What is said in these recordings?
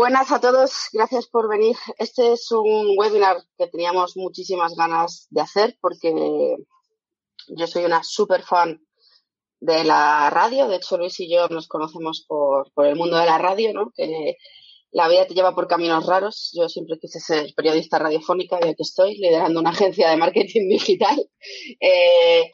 Buenas a todos, gracias por venir. Este es un webinar que teníamos muchísimas ganas de hacer porque yo soy una super fan de la radio. De hecho, Luis y yo nos conocemos por, el mundo de la radio, ¿no? Que la vida te lleva por caminos raros. Yo siempre quise ser periodista radiofónica y aquí estoy liderando una agencia de marketing digital. Eh,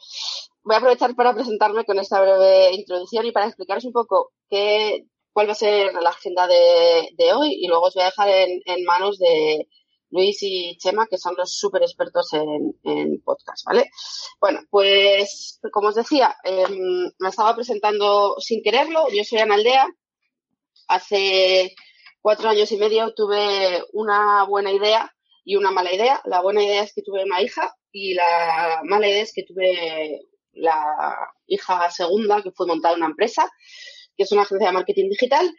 voy a aprovechar para presentarme con esta breve introducción y para explicaros un poco qué, cuál va a ser la agenda de, hoy y luego os voy a dejar en, manos de Luis y Chema, que son los súper expertos en, podcast, ¿vale? Bueno, pues como os decía, em, me estaba presentando sin quererlo. Yo soy Ana Aldea. Hace cuatro años y medio tuve una buena idea y una mala idea. La buena idea es que tuve una hija y la mala idea es que tuve la hija segunda, que fue montada una empresa, que es una agencia de marketing digital,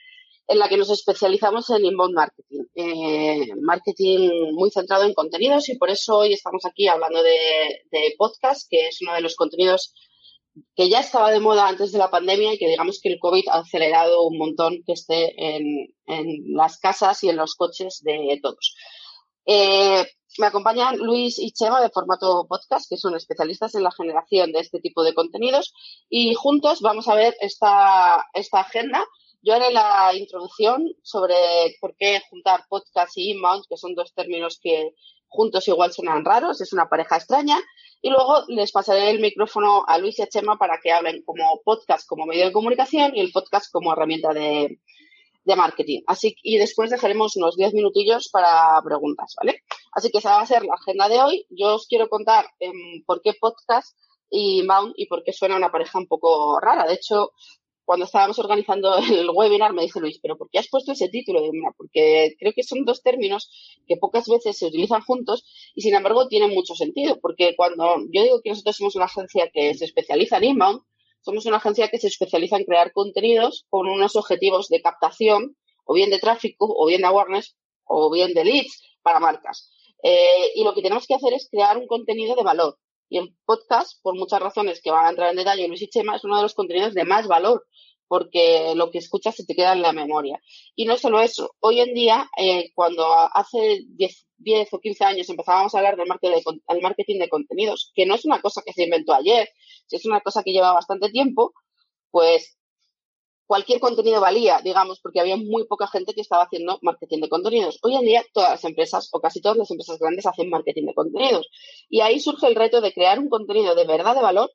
en la que nos especializamos en inbound marketing. Eh, marketing muy centrado en contenidos y por eso hoy estamos aquí hablando de, podcast, que es uno de los contenidos que ya estaba de moda antes de la pandemia y que digamos que el COVID ha acelerado un montón que esté en, las casas y en los coches de todos. Eh, me acompañan Luis y Chema de Formato Podcast, que son especialistas en la generación de este tipo de contenidos, y juntos vamos a ver esta, esta agenda. Yo haré la introducción sobre por qué juntar podcast y inbound, que son dos términos que juntos igual suenan raros, es una pareja extraña, y luego les pasaré el micrófono a Luis y a Chema para que hablen como podcast como medio de comunicación y el podcast como herramienta de, de marketing. Así y después dejaremos unos 10 minutillos para preguntas, ¿vale? Así que esa va a ser la agenda de hoy. Yo os quiero contar em, por qué podcast y Mount y por qué suena una pareja un poco rara. De hecho, cuando estábamos organizando el webinar me dice Luis, pero ¿por qué has puesto ese título? Porque creo que son dos términos que pocas veces se utilizan juntos y sin embargo tienen mucho sentido. Porque cuando yo digo que nosotros somos una agencia que se especializa en inbound, somos una agencia que se especializa en crear contenidos con unos objetivos de captación, o bien de tráfico, o bien de awareness, o bien de leads para marcas. Eh, y lo que tenemos que hacer es crear un contenido de valor. Y el podcast, por muchas razones que van a entrar en detalle Luis y Chema, es uno de los contenidos de más valor, porque lo que escuchas se te queda en la memoria. Y no solo eso, hoy en día, eh, cuando hace 10, 10, o 15 años empezábamos a hablar del marketing de contenidos, que no es una cosa que se inventó ayer, es una cosa que lleva bastante tiempo, pues cualquier contenido valía, digamos, porque había muy poca gente que estaba haciendo marketing de contenidos. Hoy en día todas las empresas o casi todas las empresas grandes hacen marketing de contenidos. Y ahí surge el reto de crear un contenido de verdad de valor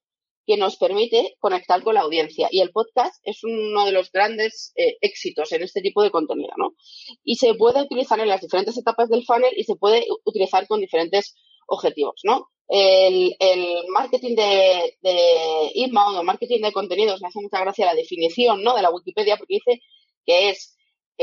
que nos permite conectar con la audiencia. Y el podcast es uno de los grandes eh, éxitos en este tipo de contenido, ¿no? Y se puede utilizar en las diferentes etapas del funnel y se puede utilizar con diferentes objetivos, ¿no? El, marketing de, de, inbound o marketing de contenidos, me hace mucha gracia la definición ¿no? de la Wikipedia porque dice que es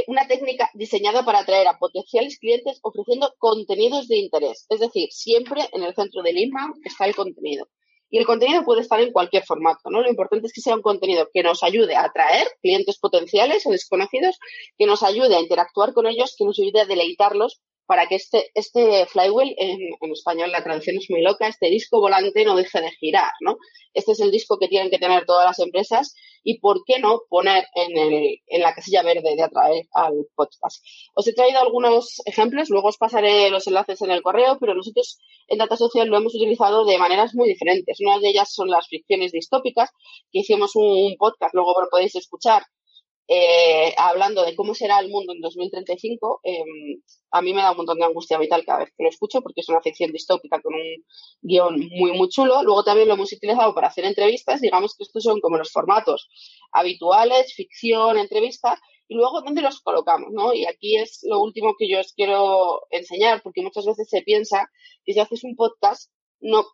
una técnica diseñada para atraer a potenciales clientes ofreciendo contenidos de interés. Es decir, siempre en el centro del inbound está el contenido. Y el contenido puede estar en cualquier formato, ¿no? Lo importante es que sea un contenido que nos ayude a atraer clientes potenciales o desconocidos, que nos ayude a interactuar con ellos, que nos ayude a deleitarlos para que este, este flywheel, en, español la traducción es muy loca, este disco volante no deje de girar, ¿no? Este es el disco que tienen que tener todas las empresas y por qué no poner en, el, en la casilla verde de atraer al podcast. Os he traído algunos ejemplos, luego os pasaré los enlaces en el correo, pero nosotros en Data Social lo hemos utilizado de maneras muy diferentes. Una de ellas son las ficciones distópicas, que hicimos un podcast, luego lo podéis escuchar, eh, hablando de cómo será el mundo en 2035, eh, a mí me da un montón de angustia vital cada vez que lo escucho porque es una ficción distópica con un guion muy, muy chulo. Luego también lo hemos utilizado para hacer entrevistas. Digamos que estos son como los formatos habituales, ficción, entrevista. Y luego, ¿dónde los colocamos? ¿no? Y aquí es lo último que yo os quiero enseñar porque muchas veces se piensa que si haces un podcast no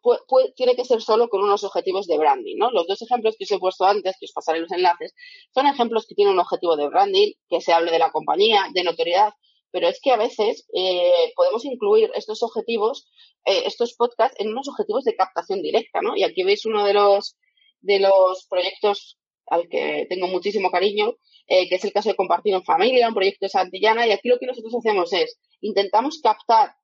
tiene que ser solo con unos objetivos de branding, ¿no? Los dos ejemplos que os he puesto antes, que os pasaré los enlaces, son ejemplos que tienen un objetivo de branding, que se hable de la compañía, de notoriedad, pero es que a veces eh, podemos incluir estos objetivos, eh, estos podcasts, en unos objetivos de captación directa, ¿no? Y aquí veis uno de los, de los proyectos al que tengo muchísimo cariño, eh, que es el caso de Compartir en Familia, un proyecto de Santillana, y aquí lo que nosotros hacemos es, intentamos captar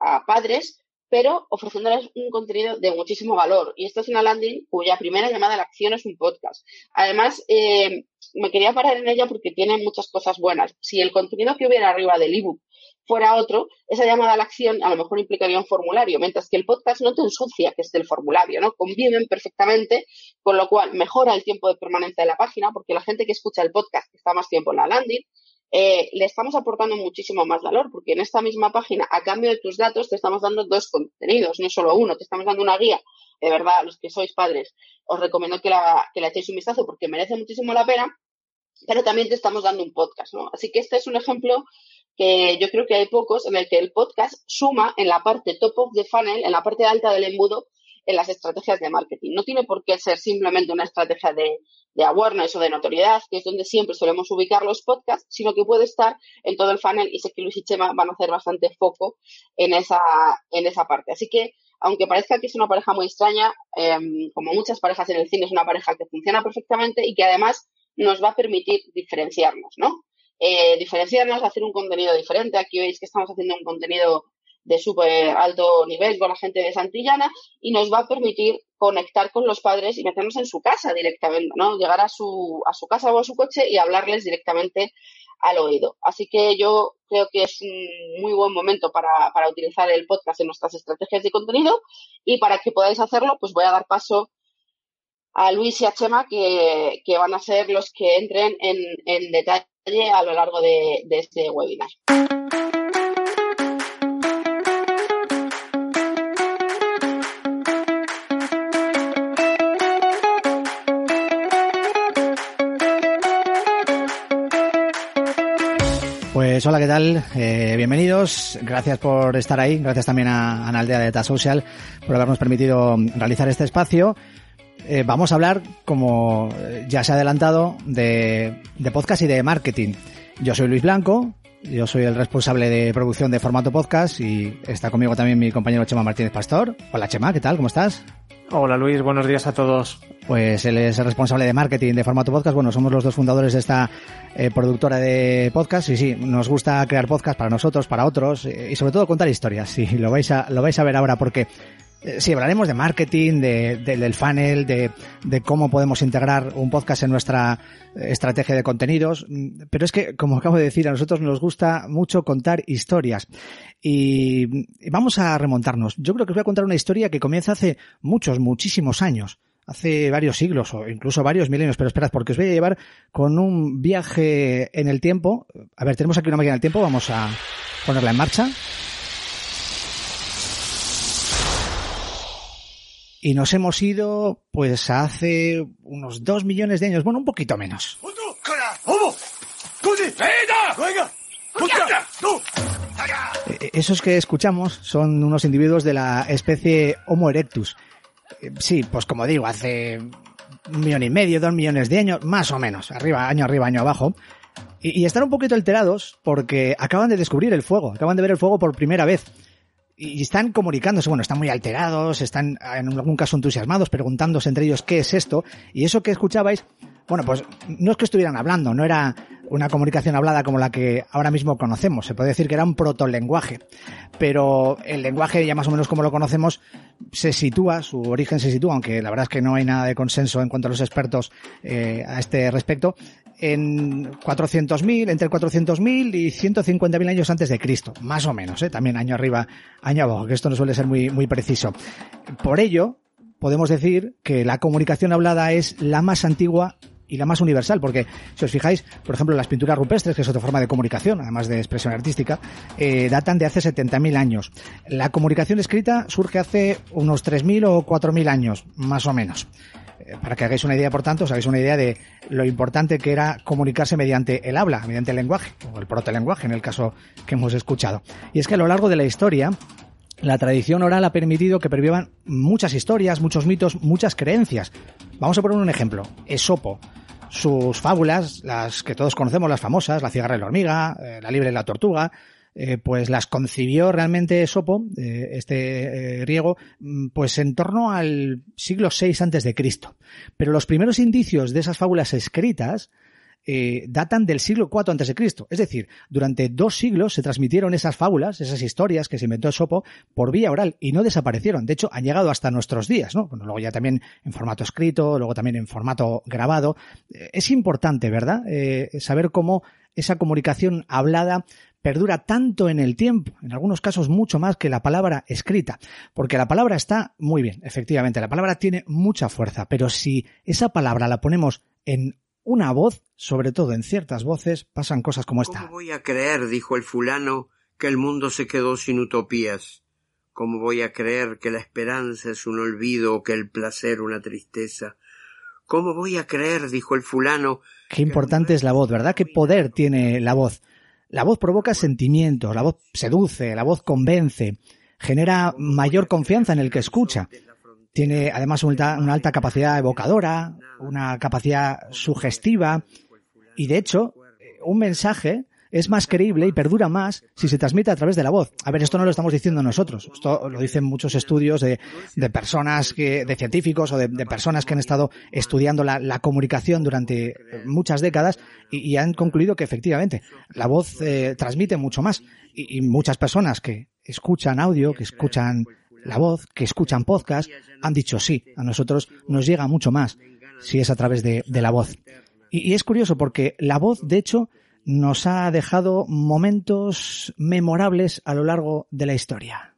a padres pero ofreciéndoles un contenido de muchísimo valor. Y esta es una landing cuya primera llamada a la acción es un podcast. Además, eh, me quería parar en ella porque tiene muchas cosas buenas. Si el contenido que hubiera arriba del ebook fuera otro, esa llamada a la acción a lo mejor implicaría un formulario, mientras que el podcast no te ensucia que esté el formulario, ¿no? Conviven perfectamente, con lo cual mejora el tiempo de permanencia de la página, porque la gente que escucha el podcast está más tiempo en la landing, eh, le estamos aportando muchísimo más valor, porque en esta misma página, a cambio de tus datos, te estamos dando dos contenidos, no solo uno, te estamos dando una guía. De verdad, los que sois padres, os recomiendo que la, que echéis un vistazo porque merece muchísimo la pena, pero también te estamos dando un podcast, ¿no? Así que este es un ejemplo que yo creo que hay pocos en el que el podcast suma en la parte top of the funnel, en la parte alta del embudo, en las estrategias de marketing. No tiene por qué ser simplemente una estrategia de, de awareness o de notoriedad, que es donde siempre solemos ubicar los podcasts, sino que puede estar en todo el funnel y sé que Luis y Chema van a hacer bastante foco en esa, en esa parte. Así que, aunque parezca que es una pareja muy extraña, em, como muchas parejas en el cine, es una pareja que funciona perfectamente y que además nos va a permitir diferenciarnos, ¿no? Eh, diferenciarnos, hacer un contenido diferente. Aquí veis que estamos haciendo un contenido de súper alto nivel con la gente de Santillana y nos va a permitir conectar con los padres y meternos en su casa directamente, ¿no? Llegar a su, a su casa o a su coche y hablarles directamente al oído. Así que yo creo que es un muy buen momento para, para utilizar el podcast en nuestras estrategias de contenido y para que podáis hacerlo, pues voy a dar paso a Luis y a Chema que, que van a ser los que entren en, en detalle a lo largo de, de este webinar. Pues hola, ¿qué tal? Eh, bienvenidos. Gracias por estar ahí. Gracias también a Aldea de Data Social por habernos permitido realizar este espacio. Eh, vamos a hablar, como ya se ha adelantado, de, de podcast y de marketing. Yo soy Luis Blanco, yo soy el responsable de producción de Formato Podcast y está conmigo también mi compañero Chema Martínez Pastor. Hola Chema, ¿qué tal? ¿Cómo estás? Hola Luis, buenos días a todos. Pues él es el responsable de marketing de Formato Podcast. Bueno, somos los dos fundadores de esta eh, productora de podcast y sí, nos gusta crear podcast para nosotros, para otros eh, y sobre todo contar historias. Sí, lo vais a, lo vais a ver ahora porque sí, hablaremos de marketing, de, del funnel, de, de, cómo podemos integrar un podcast en nuestra estrategia de contenidos. Mm, pero es que, como acabo de decir, a nosotros nos gusta mucho contar historias. Y, y vamos a remontarnos. Yo creo que os voy a contar una historia que comienza hace muchos, muchísimos años hace varios siglos o incluso varios milenios, pero esperad, porque os voy a llevar con un viaje en el tiempo. A ver, tenemos aquí una máquina del tiempo, vamos a ponerla en marcha. Y nos hemos ido, pues, hace unos dos millones de años, bueno, un poquito menos. Esos que escuchamos son unos individuos de la especie Homo erectus. Eh, sí, pues como digo, hace un millón y medio, dos millones de años, más o menos, arriba, año arriba, año abajo. Y, y están un poquito alterados porque acaban de descubrir el fuego, acaban de ver el fuego por primera vez y están comunicándose, bueno, están muy alterados, están en algún caso entusiasmados, preguntándose entre ellos qué es esto, y eso que escuchabais, bueno, pues no es que estuvieran hablando, no era una comunicación hablada como la que ahora mismo conocemos. Se puede decir que era un protolenguaje. Pero el lenguaje, ya más o menos como lo conocemos, se sitúa, su origen se sitúa, aunque la verdad es que no hay nada de consenso en cuanto a los expertos eh, a este respecto, en 400.000, entre 400.000 y 150.000 años antes de Cristo, más o menos, ¿eh? también año arriba, año abajo, que esto no suele ser muy, muy preciso. Por ello, podemos decir que la comunicación hablada es la más antigua y la más universal, porque si os fijáis, por ejemplo, las pinturas rupestres, que es otra forma de comunicación, además de expresión artística, eh, datan de hace 70.000 años. La comunicación escrita surge hace unos 3.000 o 4.000 años, más o menos. Para que hagáis una idea, por tanto, os hagáis una idea de lo importante que era comunicarse mediante el habla, mediante el lenguaje, o el protolenguaje en el caso que hemos escuchado. Y es que a lo largo de la historia, la tradición oral ha permitido que pervivan muchas historias, muchos mitos, muchas creencias. Vamos a poner un ejemplo. Esopo. Sus fábulas, las que todos conocemos, las famosas, la cigarra y la hormiga, eh, la libre y la tortuga, eh, pues las concibió realmente Esopo, eh, este griego, mm, pues en torno al siglo VI antes de Cristo. Pero los primeros indicios de esas fábulas escritas eh, datan del siglo IV a.C. Es decir, durante dos siglos se transmitieron esas fábulas, esas historias que se inventó Sopo por vía oral y no desaparecieron. De hecho, han llegado hasta nuestros días, ¿no? Bueno, luego ya también en formato escrito, luego también en formato grabado. Eh, es importante, ¿verdad? Eh, saber cómo esa comunicación hablada perdura tanto en el tiempo, en algunos casos mucho más que la palabra escrita, porque la palabra está muy bien, efectivamente, la palabra tiene mucha fuerza, pero si esa palabra la ponemos en una voz, sobre todo en ciertas voces, pasan cosas como esta. ¿Cómo voy a creer, dijo el fulano, que el mundo se quedó sin utopías? ¿Cómo voy a creer que la esperanza es un olvido o que el placer una tristeza? ¿Cómo voy a creer, dijo el fulano? Qué importante es la voz, ¿verdad? ¿Qué poder tiene la voz? La voz provoca sentimientos, la voz seduce, la voz convence, genera mayor confianza en el que escucha. Tiene además una alta capacidad evocadora, una capacidad sugestiva y de hecho un mensaje es más creíble y perdura más si se transmite a través de la voz. A ver, esto no lo estamos diciendo nosotros. Esto lo dicen muchos estudios de, personas que, de científicos o de, personas que han estado estudiando la, comunicación durante muchas décadas y, han concluido que efectivamente la voz eh, transmite mucho más. Y, muchas personas que escuchan audio, que escuchan la voz, que escuchan podcast, han dicho sí, a nosotros nos llega mucho más si es a través de, la voz. y es curioso porque la voz, de hecho, nos ha dejado momentos memorables a lo largo de la historia.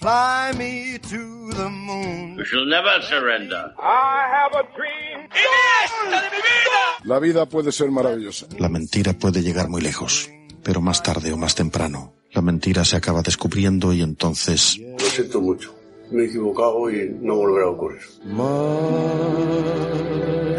Fly me to the moon. We shall never surrender. I have a dream. de mi vida! La vida puede ser maravillosa. La mentira puede llegar muy lejos, pero más tarde o más temprano, la mentira se acaba descubriendo y entonces... Lo siento mucho me he equivocado y no volverá a ocurrir.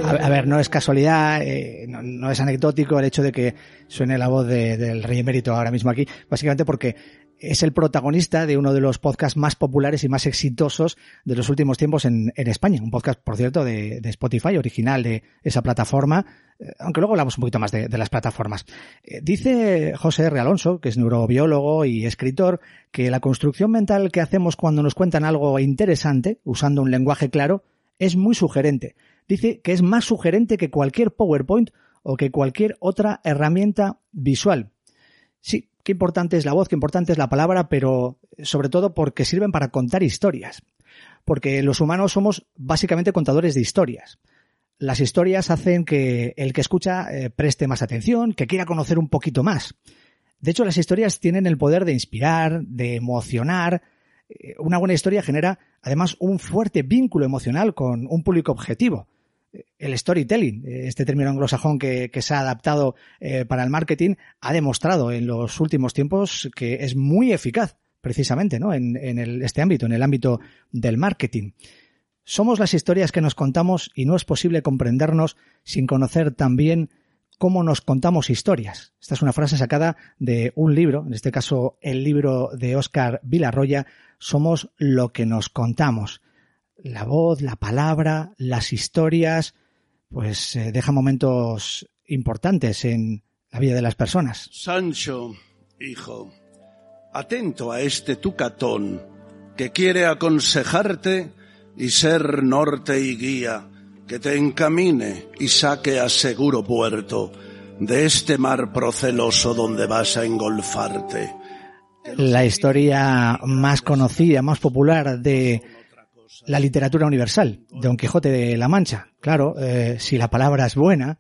A, ver, no es casualidad, eh, no, es anecdótico el hecho de que suene la voz del rey emérito ahora mismo aquí, básicamente porque es el protagonista de uno de los podcasts más populares y más exitosos de los últimos tiempos en, España. Un podcast, por cierto, de, Spotify, original de esa plataforma, eh, aunque luego hablamos un poquito más de, las plataformas. Eh, dice José R. Alonso, que es neurobiólogo y escritor, que la construcción mental que hacemos cuando nos cuentan algo interesante, usando un lenguaje claro, es muy sugerente. Dice que es más sugerente que cualquier PowerPoint o que cualquier otra herramienta visual. Sí, qué importante es la voz, qué importante es la palabra, pero sobre todo porque sirven para contar historias. Porque los humanos somos básicamente contadores de historias. Las historias hacen que el que escucha eh, preste más atención, que quiera conocer un poquito más. De hecho, las historias tienen el poder de inspirar, de emocionar. Eh, una buena historia genera además un fuerte vínculo emocional con un público objetivo el storytelling, este término anglosajón que, se ha adaptado eh, para el marketing, ha demostrado en los últimos tiempos que es muy eficaz precisamente ¿no? en, este ámbito, en el ámbito del marketing. Somos las historias que nos contamos y no es posible comprendernos sin conocer también cómo nos contamos historias. Esta es una frase sacada de un libro, en este caso el libro de Oscar Vilarroya, Somos lo que nos contamos la voz, la palabra, las historias, pues eh, deja momentos importantes en la vida de las personas. Sancho, hijo, atento a este tucatón que quiere aconsejarte y ser norte y guía, que te encamine y saque a seguro puerto de este mar proceloso donde vas a engolfarte. La historia más conocida, más popular de la literatura universal, Don Quijote de la Mancha. Claro, eh, si la palabra es buena,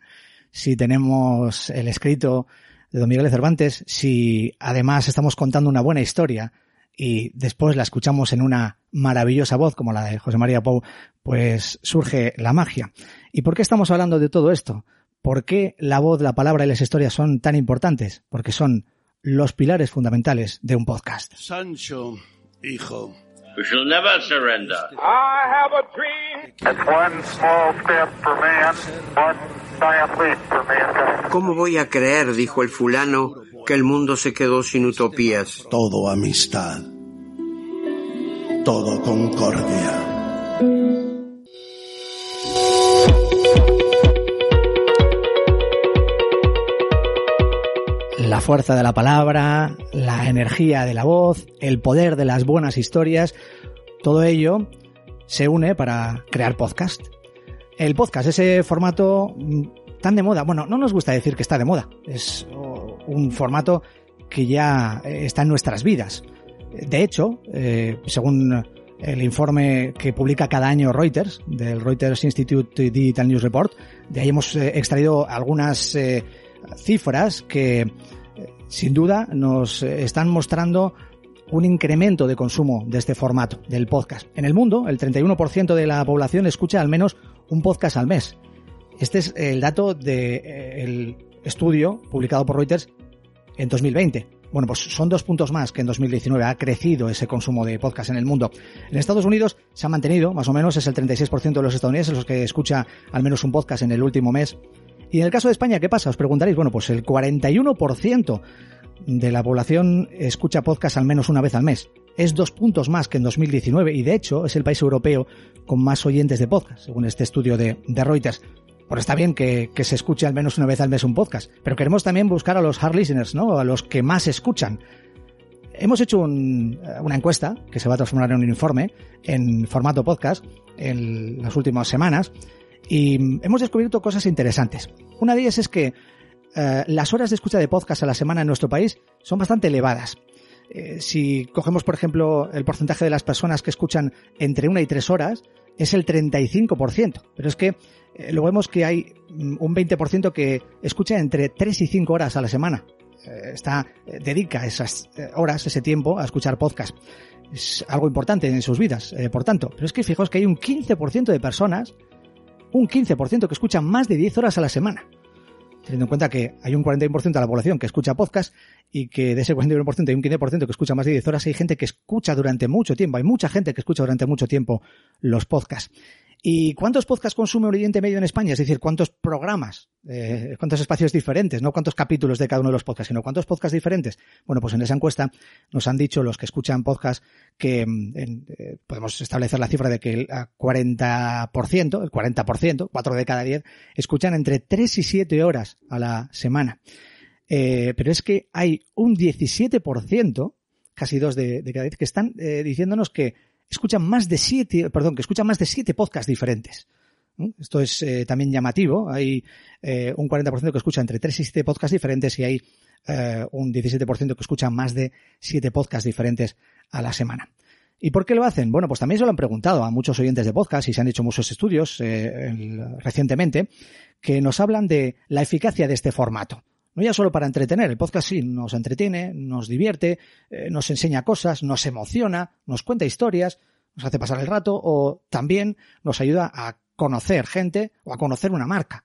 si tenemos el escrito de Don Miguel de Cervantes, si además estamos contando una buena historia y después la escuchamos en una maravillosa voz como la de José María Pou, pues surge la magia. ¿Y por qué estamos hablando de todo esto? ¿Por qué la voz, la palabra y las historias son tan importantes? Porque son los pilares fundamentales de un podcast. Sancho, hijo, We shall never surrender. I have a dream. It's one small step for man, one giant leap for mankind. ¿Cómo voy a creer, dijo el fulano, que el mundo se quedó sin utopías? Todo amistad. Todo concordia. Fuerza de la palabra, la energía de la voz, el poder de las buenas historias, Todo ello se une para crear podcast. El podcast, ese formato mm, tan de moda, bueno, no nos gusta decir que está de moda, es un formato que ya está en nuestras vidas. De hecho, eh, según el informe que publica cada año Reuters, del Reuters Institute Digital News Report, de ahí hemos eh, extraído algunas eh, cifras que sin duda nos están mostrando un incremento de consumo de este formato, del podcast. En el mundo, el 31% de la población escucha al menos un podcast al mes. Este es el dato del estudio publicado por Reuters en 2020. Bueno, pues son dos puntos más que en 2019 ha crecido ese consumo de podcast en el mundo. En Estados Unidos se ha mantenido, más o menos, es el 36% de los estadounidenses los que escucha al menos un podcast en el último mes. Y en el caso de España, ¿qué pasa? Os preguntaréis, bueno, pues el 41% de la población escucha podcast al menos una vez al mes. Es dos puntos más que en 2019 y de hecho es el país europeo con más oyentes de podcast, según este estudio de, Reuters. Pues está bien que, se escuche al menos una vez al mes un podcast, pero queremos también buscar a los hard listeners, ¿no? A los que más escuchan. Hemos hecho una encuesta que se va a transformar en un informe en formato podcast en las últimas semanas y hemos descubierto cosas interesantes. Una de ellas es que eh, las horas de escucha de podcast a la semana en nuestro país son bastante elevadas. Eh, si cogemos, por ejemplo, el porcentaje de las personas que escuchan entre una y tres horas, es el 35%. Pero es que eh, luego vemos que hay mm, un 20% que escucha entre 3 y 5 horas a la semana. está, dedica esas horas, ese tiempo, a escuchar podcast. Es algo importante en sus vidas, por tanto. Pero es que fijaos que hay un 15% de personas, un 15% que escuchan más de 10 horas a la semana teniendo en cuenta que hay un 41% de la población que escucha podcast y que de ese 41% hay un 15% que escucha más de 10 horas, hay gente que escucha durante mucho tiempo, hay mucha gente que escucha durante mucho tiempo los podcasts. ¿Y cuántos podcasts consume Oriente Medio en España? Es decir, ¿cuántos programas, eh, cuántos espacios diferentes, no cuántos capítulos de cada uno de los podcasts, sino cuántos podcasts diferentes? Bueno, pues en esa encuesta nos han dicho los que escuchan podcasts que mm, eh, podemos establecer la cifra de que el 40%, el 40%, 4 de cada 10, escuchan entre 3 y 7 horas a la semana. Eh, pero es que hay un 17%, casi 2 de, cada 10, que están diciéndonos que escuchan más de siete, perdón, que escuchan más de siete podcasts diferentes. Esto es eh, también llamativo. Hay eh, un 40% que escucha entre 3 y 7 podcasts diferentes y hay eh, un 17% que escucha más de 7 podcasts diferentes a la semana. ¿Y por qué lo hacen? Bueno, pues también se lo han preguntado a muchos oyentes de podcast y se han hecho muchos estudios recientemente que nos hablan de la eficacia de este formato. No ya solo para entretener, el podcast sí nos entretiene, nos divierte, eh, nos enseña cosas, nos emociona, nos cuenta historias, nos hace pasar el rato o también nos ayuda a conocer gente o a conocer una marca,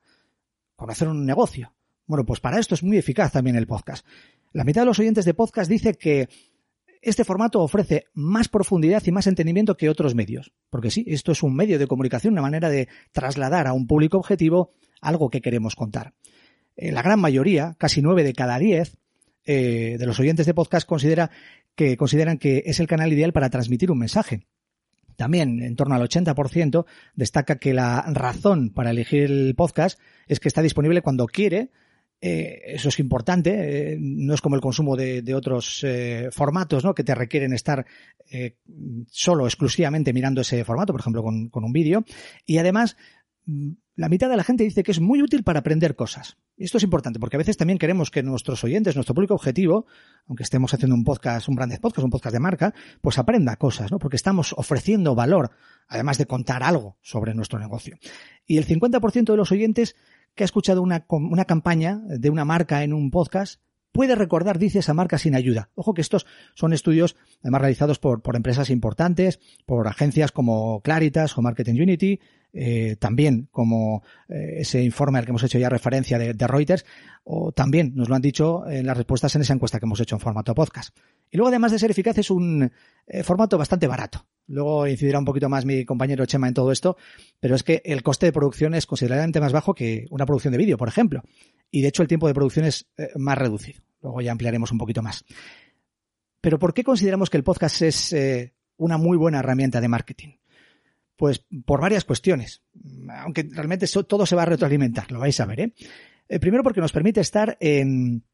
conocer un negocio. Bueno, pues para esto es muy eficaz también el podcast. La mitad de los oyentes de podcast dice que este formato ofrece más profundidad y más entendimiento que otros medios. Porque sí, esto es un medio de comunicación, una manera de trasladar a un público objetivo algo que queremos contar. Eh, la gran mayoría, casi nueve de cada diez, eh, de los oyentes de podcast considera que consideran que es el canal ideal para transmitir un mensaje. También, en torno al 80%, destaca que la razón para elegir el podcast es que está disponible cuando quiere. Eh, eso es importante. no es como el consumo de, otros formatos, ¿no? Que te requieren estar solo, exclusivamente mirando ese formato, por ejemplo, con, con un vídeo. Y además, la mitad de la gente dice que es muy útil para aprender cosas. Esto es importante porque a veces también queremos que nuestros oyentes, nuestro público objetivo, aunque estemos haciendo un podcast, un branded podcast, un podcast de marca, pues aprenda cosas, ¿no? Porque estamos ofreciendo valor, además de contar algo sobre nuestro negocio. Y el 50% de los oyentes que ha escuchado una, una campaña de una marca en un podcast puede recordar, dice esa marca sin ayuda. Ojo que estos son estudios además realizados por, por empresas importantes, por agencias como Claritas o Marketing Unity, eh, también como eh, ese informe al que hemos hecho ya referencia de, Reuters, o también nos lo han dicho en las respuestas en esa encuesta que hemos hecho en formato podcast. Y luego, además de ser eficaz, es un eh, formato bastante barato. Luego incidirá un poquito más mi compañero Chema en todo esto, pero es que el coste de producción es considerablemente más bajo que una producción de vídeo, por ejemplo. Y de hecho el tiempo de producción es más reducido. Luego ya ampliaremos un poquito más. Pero ¿por qué consideramos que el podcast es una muy buena herramienta de marketing? Pues por varias cuestiones, aunque realmente todo se va a retroalimentar, lo vais a ver. ¿eh? ¿eh? primero porque nos permite estar en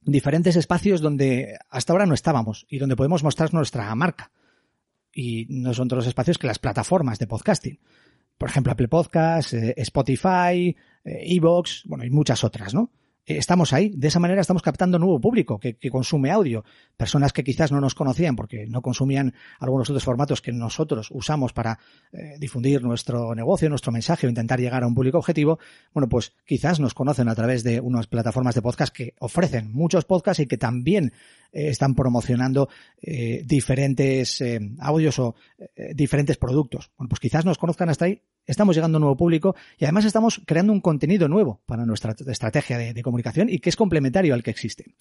diferentes espacios donde hasta ahora no estábamos y donde podemos mostrar nuestra marca. y no son otros espacios que las plataformas de podcasting. Por ejemplo, Apple Podcasts, eh, Spotify, eh, Evox, bueno, y muchas otras, ¿no? Eh, estamos ahí. De esa manera estamos captando nuevo público que, consume audio. Personas que quizás no nos conocían porque no consumían algunos otros formatos que nosotros usamos para eh, difundir nuestro negocio, nuestro mensaje o intentar llegar a un público objetivo. Bueno, pues quizás nos conocen a través de unas plataformas de podcast que ofrecen muchos podcasts y que también eh, están promocionando diferentes audios o diferentes productos. Bueno, pues quizás nos conozcan hasta ahí estamos llegando a un nuevo público y además estamos creando un contenido nuevo para nuestra estrategia de, comunicación y que es complementario al que existe.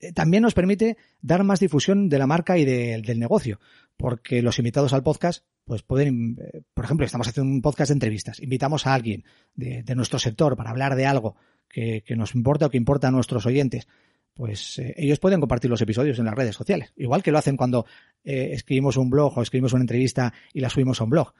Eh, también nos permite dar más difusión de la marca y del negocio, porque los invitados al podcast, pues pueden, eh, por ejemplo, estamos haciendo un podcast de entrevistas, invitamos a alguien de, nuestro sector para hablar de algo que, nos importa o que importa a nuestros oyentes, pues eh, ellos pueden compartir los episodios en las redes sociales, igual que lo hacen cuando escribimos un blog o escribimos una entrevista y la subimos a un blog.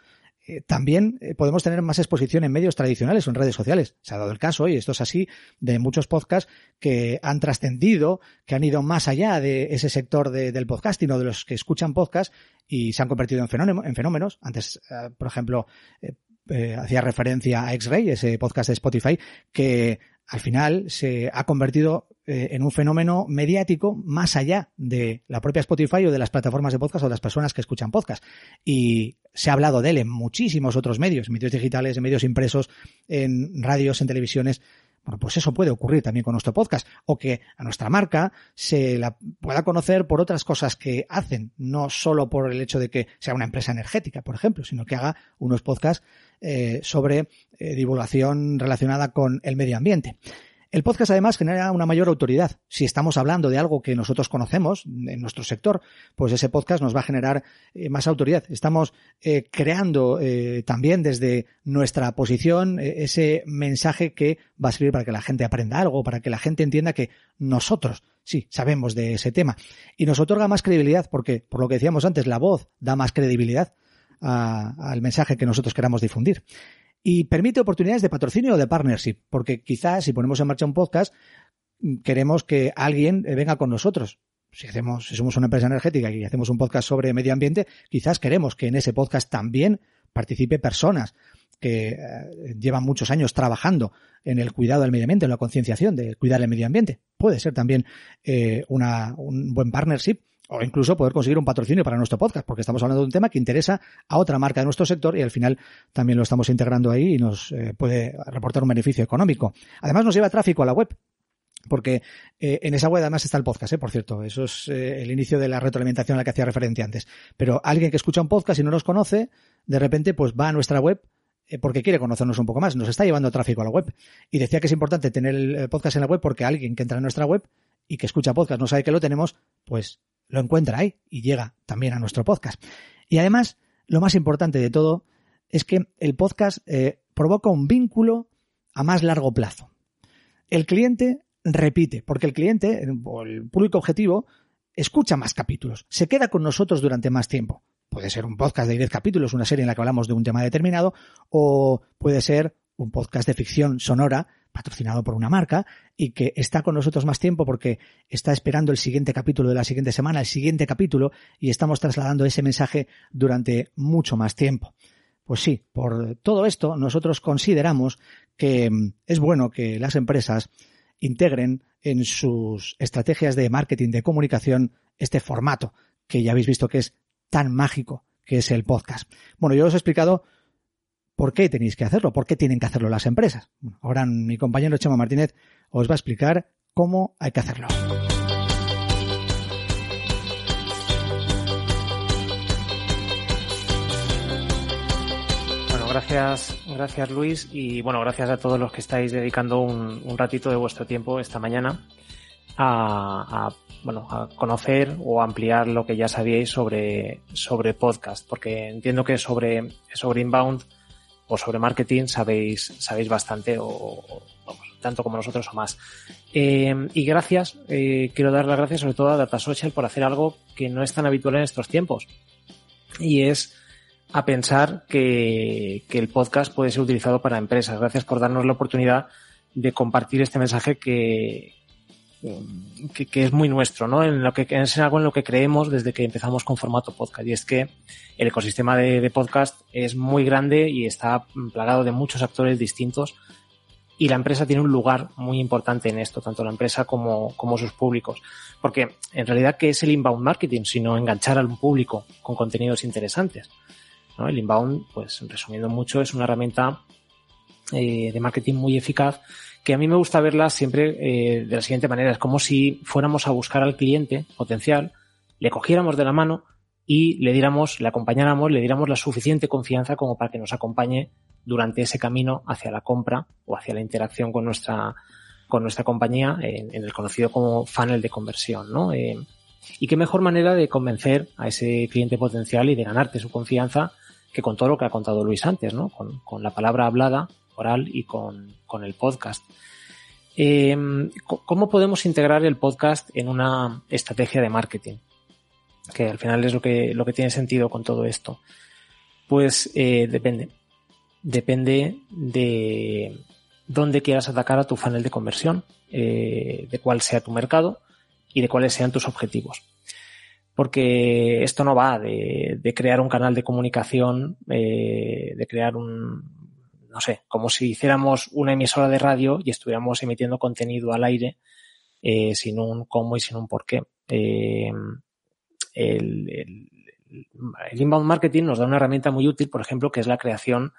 Eh, también eh, podemos tener más exposición en medios tradicionales o en redes sociales. Se ha dado el caso, y esto es así, de muchos podcasts que han trascendido, que han ido más allá de ese sector del podcasting o de los que escuchan podcast y se han convertido en, fenómenos. Antes, eh, por ejemplo, hacía referencia a X-Ray, ese podcast de Spotify, que al final se ha convertido eh, en un fenómeno mediático más allá de la propia Spotify o de las plataformas de podcast o de las personas que escuchan podcast. Y se ha hablado de él en muchísimos otros medios, en medios digitales, en medios impresos, en radios, en televisiones. Bueno, pues eso puede ocurrir también con nuestro podcast o que a nuestra marca se la pueda conocer por otras cosas que hacen, no solo por el hecho de que sea una empresa energética, por ejemplo, sino que haga unos podcasts eh, sobre eh, divulgación relacionada con el medio ambiente. El podcast además genera una mayor autoridad. Si estamos hablando de algo que nosotros conocemos en nuestro sector, pues ese podcast nos va a generar eh, más autoridad. Estamos creando también desde nuestra posición ese mensaje que va a servir para que la gente aprenda algo, para que la gente entienda que nosotros sí sabemos de ese tema. Y nos otorga más credibilidad porque, por lo que decíamos antes, la voz da más credibilidad al mensaje que nosotros queramos difundir. Y permite oportunidades de patrocinio o de partnership, porque quizás si ponemos en marcha un podcast, queremos que alguien venga con nosotros. Si hacemos, si somos una empresa energética y hacemos un podcast sobre medio ambiente, quizás queremos que en ese podcast también participe personas que eh, llevan muchos años trabajando en el cuidado del medio ambiente, en la concienciación de cuidar el medio ambiente. Puede ser también eh, una, un buen partnership o incluso poder conseguir un patrocinio para nuestro podcast, porque estamos hablando de un tema que interesa a otra marca de nuestro sector y al final también lo estamos integrando ahí y nos eh, puede reportar un beneficio económico. Además nos lleva tráfico a la web, porque eh, en esa web además está el podcast, ¿eh? por cierto. Eso es eh, el inicio de la retroalimentación a la que hacía referencia antes. Pero alguien que escucha un podcast y no nos conoce, de repente pues va a nuestra web porque quiere conocernos un poco más. Nos está llevando tráfico a la web. Y decía que es importante tener el podcast en la web porque alguien que entra en nuestra web y que escucha podcast no sabe que lo tenemos, pues lo encuentra ahí y llega también a nuestro podcast. Y además, lo más importante de todo es que el podcast eh, provoca un vínculo a más largo plazo. El cliente repite, porque el cliente, o el público objetivo, escucha más capítulos, se queda con nosotros durante más tiempo. Puede ser un podcast de 10 capítulos, una serie en la que hablamos de un tema determinado, o puede ser un podcast de ficción sonora patrocinado por una marca y que está con nosotros más tiempo porque está esperando el siguiente capítulo de la siguiente semana, el siguiente capítulo y estamos trasladando ese mensaje durante mucho más tiempo. Pues sí, por todo esto nosotros consideramos que mm, es bueno que las empresas integren en sus estrategias de marketing, de comunicación, este formato que ya habéis visto que es tan mágico que es el podcast. Bueno, yo os he explicado ¿Por qué tenéis que hacerlo? ¿Por qué tienen que hacerlo las empresas? ahora mi compañero Chema Martínez os va a explicar cómo hay que hacerlo. Bueno, gracias, gracias Luis y bueno, gracias a todos los que estáis dedicando un, ratito de vuestro tiempo esta mañana a, bueno, a conocer o ampliar lo que ya sabíais sobre, sobre podcast, porque entiendo que sobre, sobre Inbound o sobre marketing sabéis, sabéis bastante o, tanto como nosotros o más. Eh, y gracias, eh, quiero dar las gracias sobre todo a Data Social por hacer algo que no es tan habitual en estos tiempos. Y es a pensar que el podcast puede ser utilizado para empresas. Gracias por darnos la oportunidad de compartir este mensaje que, que, es muy nuestro, ¿no? En lo que es algo en lo que creemos desde que empezamos con formato podcast y es que el ecosistema de, podcast es muy grande y está plagado de muchos actores distintos y la empresa tiene un lugar muy importante en esto, tanto la empresa como, como sus públicos. Porque en realidad, ¿qué es el inbound marketing? Sino enganchar al público con contenidos interesantes. ¿no? El inbound, pues resumiendo mucho, es una herramienta eh, de marketing muy eficaz que a mí me gusta verla siempre eh, de la siguiente manera. Es como si fuéramos a buscar al cliente potencial, le cogiéramos de la mano y le diéramos, le acompañáramos, le diéramos la suficiente confianza como para que nos acompañe durante ese camino hacia la compra o hacia la interacción con nuestra, con nuestra compañía en, el conocido como funnel de conversión, ¿no? Eh, y qué mejor manera de convencer a ese cliente potencial y de ganarte su confianza que con todo lo que ha contado Luis antes, ¿no? Con la palabra hablada y con, el podcast. Em, ¿Cómo podemos integrar el podcast en una estrategia de marketing? Que al final es lo que, lo que tiene sentido con todo esto. Pues eh, depende. Depende de dónde quieras atacar a tu funnel de conversión, eh, de cuál sea tu mercado y de cuáles sean tus objetivos. Porque esto no va de, crear un canal de comunicación, eh, de crear un, no sé, como si hiciéramos una emisora de radio y estuviéramos emitiendo contenido al aire eh, sin un cómo y sin un por qué. Eh, el, inbound marketing nos da una herramienta muy útil, por ejemplo, que es la creación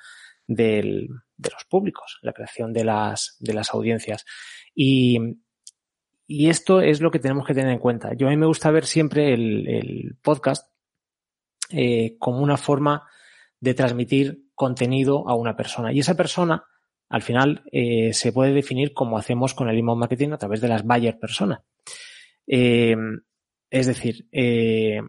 de los públicos, la creación de las, de las audiencias. Y, esto es lo que tenemos que tener en cuenta. Yo a mí me gusta ver siempre el, podcast eh, como una forma de transmitir contenido a una persona. Y esa persona, al final, eh, se puede definir como hacemos con el inbound marketing a través de las buyer personas. Eh, es decir, eh,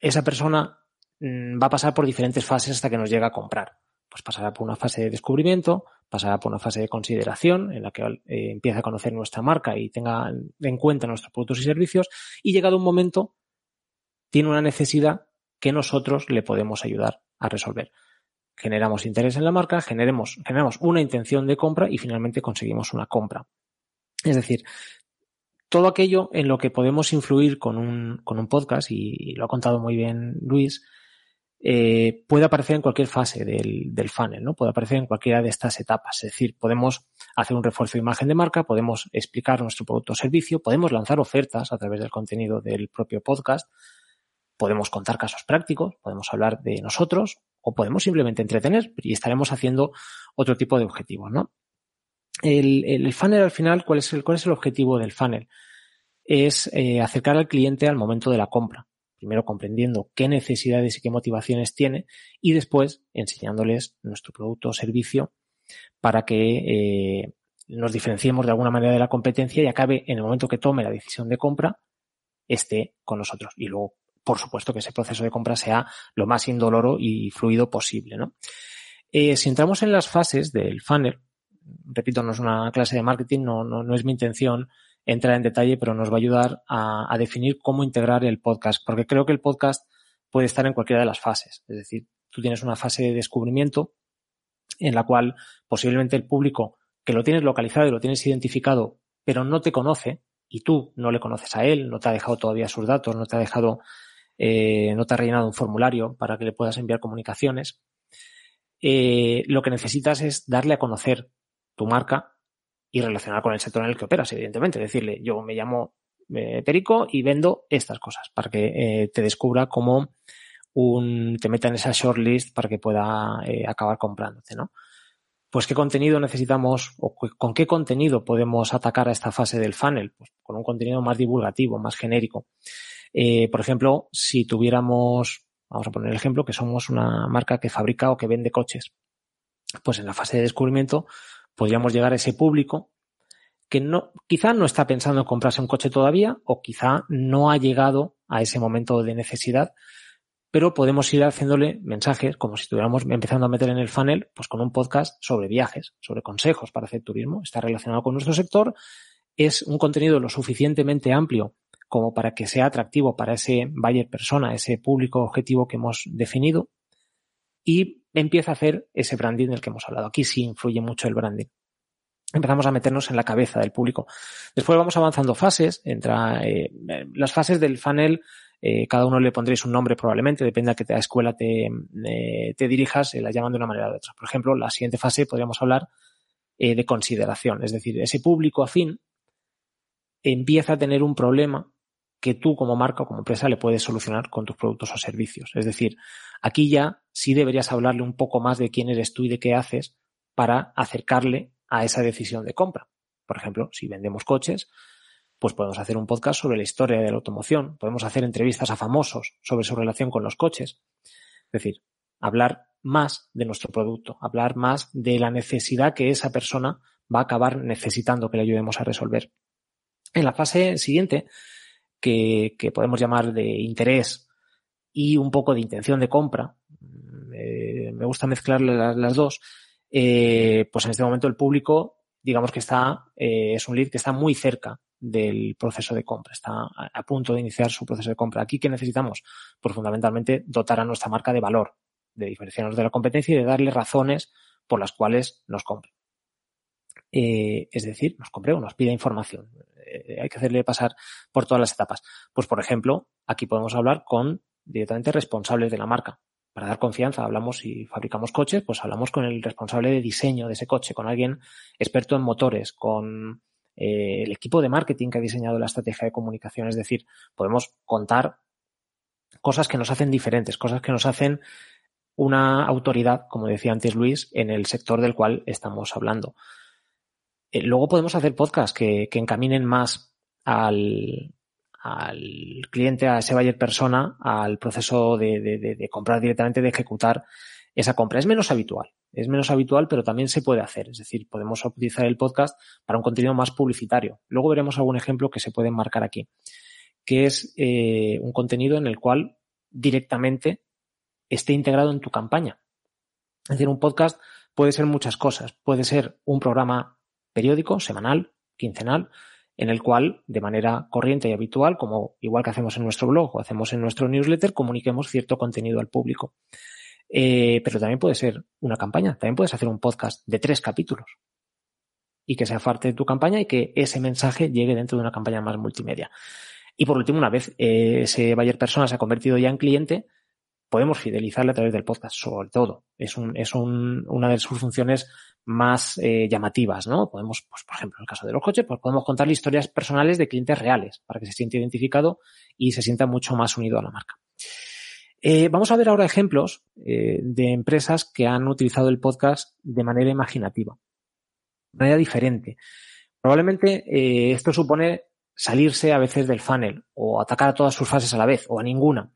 esa persona mm, va a pasar por diferentes fases hasta que nos llega a comprar. Pues pasará por una fase de descubrimiento, pasará por una fase de consideración en la que empieza a conocer nuestra marca y tenga en cuenta nuestros productos y servicios y llegado un momento tiene una necesidad que nosotros le podemos ayudar a resolver generamos interés en la marca, generemos, generamos una intención de compra y finalmente conseguimos una compra. Es decir, todo aquello en lo que podemos influir con un, con un podcast, y, lo ha contado muy bien Luis, eh, puede aparecer en cualquier fase del, del, funnel, ¿no? Puede aparecer en cualquiera de estas etapas. Es decir, podemos hacer un refuerzo de imagen de marca, podemos explicar nuestro producto o servicio, podemos lanzar ofertas a través del contenido del propio podcast, podemos contar casos prácticos, podemos hablar de nosotros o podemos simplemente entretener y estaremos haciendo otro tipo de objetivos, ¿no? El, el funnel al final, ¿cuál es el, cuál es el objetivo del funnel? Es eh, acercar al cliente al momento de la compra. Primero comprendiendo qué necesidades y qué motivaciones tiene y después enseñándoles nuestro producto o servicio para que eh, nos diferenciemos de alguna manera de la competencia y acabe en el momento que tome la decisión de compra esté con nosotros. Y luego por supuesto que ese proceso de compra sea lo más indoloro y fluido posible. ¿no? Eh, si entramos en las fases del funnel, repito, no es una clase de marketing, no, no, es mi intención entrar en detalle, pero nos va a ayudar a, a, definir cómo integrar el podcast, porque creo que el podcast puede estar en cualquiera de las fases. Es decir, tú tienes una fase de descubrimiento en la cual posiblemente el público que lo tienes localizado y lo tienes identificado, pero no te conoce, y tú no le conoces a él, no te ha dejado todavía sus datos, no te ha dejado eh, no te ha rellenado un formulario para que le puedas enviar comunicaciones. Eh, lo que necesitas es darle a conocer tu marca y relacionar con el sector en el que operas, evidentemente. Decirle, yo me llamo eh, Perico y vendo estas cosas para que te descubra como un, te meta en esa shortlist para que pueda acabar comprándote, ¿no? Pues qué contenido necesitamos o con qué contenido podemos atacar a esta fase del funnel, pues con un contenido más divulgativo, más genérico. Eh, por ejemplo, si tuviéramos, vamos a poner el ejemplo, que somos una marca que fabrica o que vende coches, pues en la fase de descubrimiento podríamos llegar a ese público que no, quizá no está pensando en comprarse un coche todavía o quizá no ha llegado a ese momento de necesidad, pero podemos ir haciéndole mensajes como si estuviéramos empezando a meter en el funnel, pues con un podcast sobre viajes, sobre consejos para hacer turismo, está relacionado con nuestro sector, es un contenido lo suficientemente amplio como para que sea atractivo para ese buyer persona, ese público objetivo que hemos definido y empieza a hacer ese branding del que hemos hablado. Aquí sí influye mucho el branding. empezamos a meternos en la cabeza del público. Después vamos avanzando fases, entra eh, las fases del funnel, eh, cada uno le pondréis un nombre probablemente, depende a qué escuela te, eh, te dirijas, la llaman de una manera de otra. Por ejemplo, la siguiente fase podríamos hablar de consideración, es decir, ese público afín empieza a tener un problema que tú como marca o como empresa le puedes solucionar con tus productos o servicios. Es decir, aquí ya sí deberías hablarle un poco más de quién eres tú y de qué haces para acercarle a esa decisión de compra. Por ejemplo, si vendemos coches, pues podemos hacer un podcast sobre la historia de la automoción, podemos hacer entrevistas a famosos sobre su relación con los coches. Es decir, hablar más de nuestro producto, hablar más de la necesidad que esa persona va a acabar necesitando que le ayudemos a resolver. En la fase siguiente, que, podemos llamar de interés y un poco de intención de compra, eh, me gusta mezclar las dos, eh, pues en este momento el público, digamos que está, eh, es un lead que está muy cerca del proceso de compra, está a, punto de iniciar su proceso de compra. Aquí, ¿qué necesitamos? Pues fundamentalmente dotar a nuestra marca de valor, de diferenciarnos de la competencia y de darle razones por las cuales nos compre. Eh, es decir, nos compre o nos pida información. hay que hacerle pasar por todas las etapas. Pues, por ejemplo, aquí podemos hablar con directamente responsables de la marca para dar confianza, hablamos si fabricamos coches, pues hablamos con el responsable de diseño de ese coche, con alguien experto en motores, con eh, el equipo de marketing que ha diseñado la estrategia de comunicación. Es decir, podemos contar cosas que nos hacen diferentes, cosas que nos hacen una autoridad, como decía antes Luis, en el sector del cual estamos hablando. Eh, luego podemos hacer podcasts que encaminen más al, al cliente, a ese buyer persona, al proceso de, comprar directamente, de ejecutar esa compra. Es menos habitual, es menos habitual, pero también se puede hacer. Es decir, podemos utilizar el podcast para un contenido más publicitario. Luego veremos algún ejemplo que se puede marcar aquí, que es eh, un contenido en el cual directamente esté integrado en tu campaña. Es decir, un podcast puede ser muchas cosas. Puede ser un programa periódico, semanal, quincenal, en el cual, de manera corriente y habitual, como igual que hacemos en nuestro blog o hacemos en nuestro newsletter, comuniquemos cierto contenido al público. Eh, pero también puede ser una campaña, también puedes hacer un podcast de tres capítulos y que sea parte de tu campaña y que ese mensaje llegue dentro de una campaña más multimedia. Y por último, una vez eh, ese buyer persona se ha convertido ya en cliente, podemos fidelizarle a través del podcast, sobre todo. Es, es un, una de sus funciones más eh, llamativas, ¿no? Podemos, pues, por ejemplo, en el caso de los coches, pues podemos contarle historias personales de clientes reales para que se sienta identificado y se sienta mucho más unido a la marca. Eh, vamos a ver ahora ejemplos eh, de empresas que han utilizado el podcast de manera imaginativa, de manera diferente. Probablemente esto supone salirse a veces del funnel o atacar a todas sus fases a la vez o a ninguna.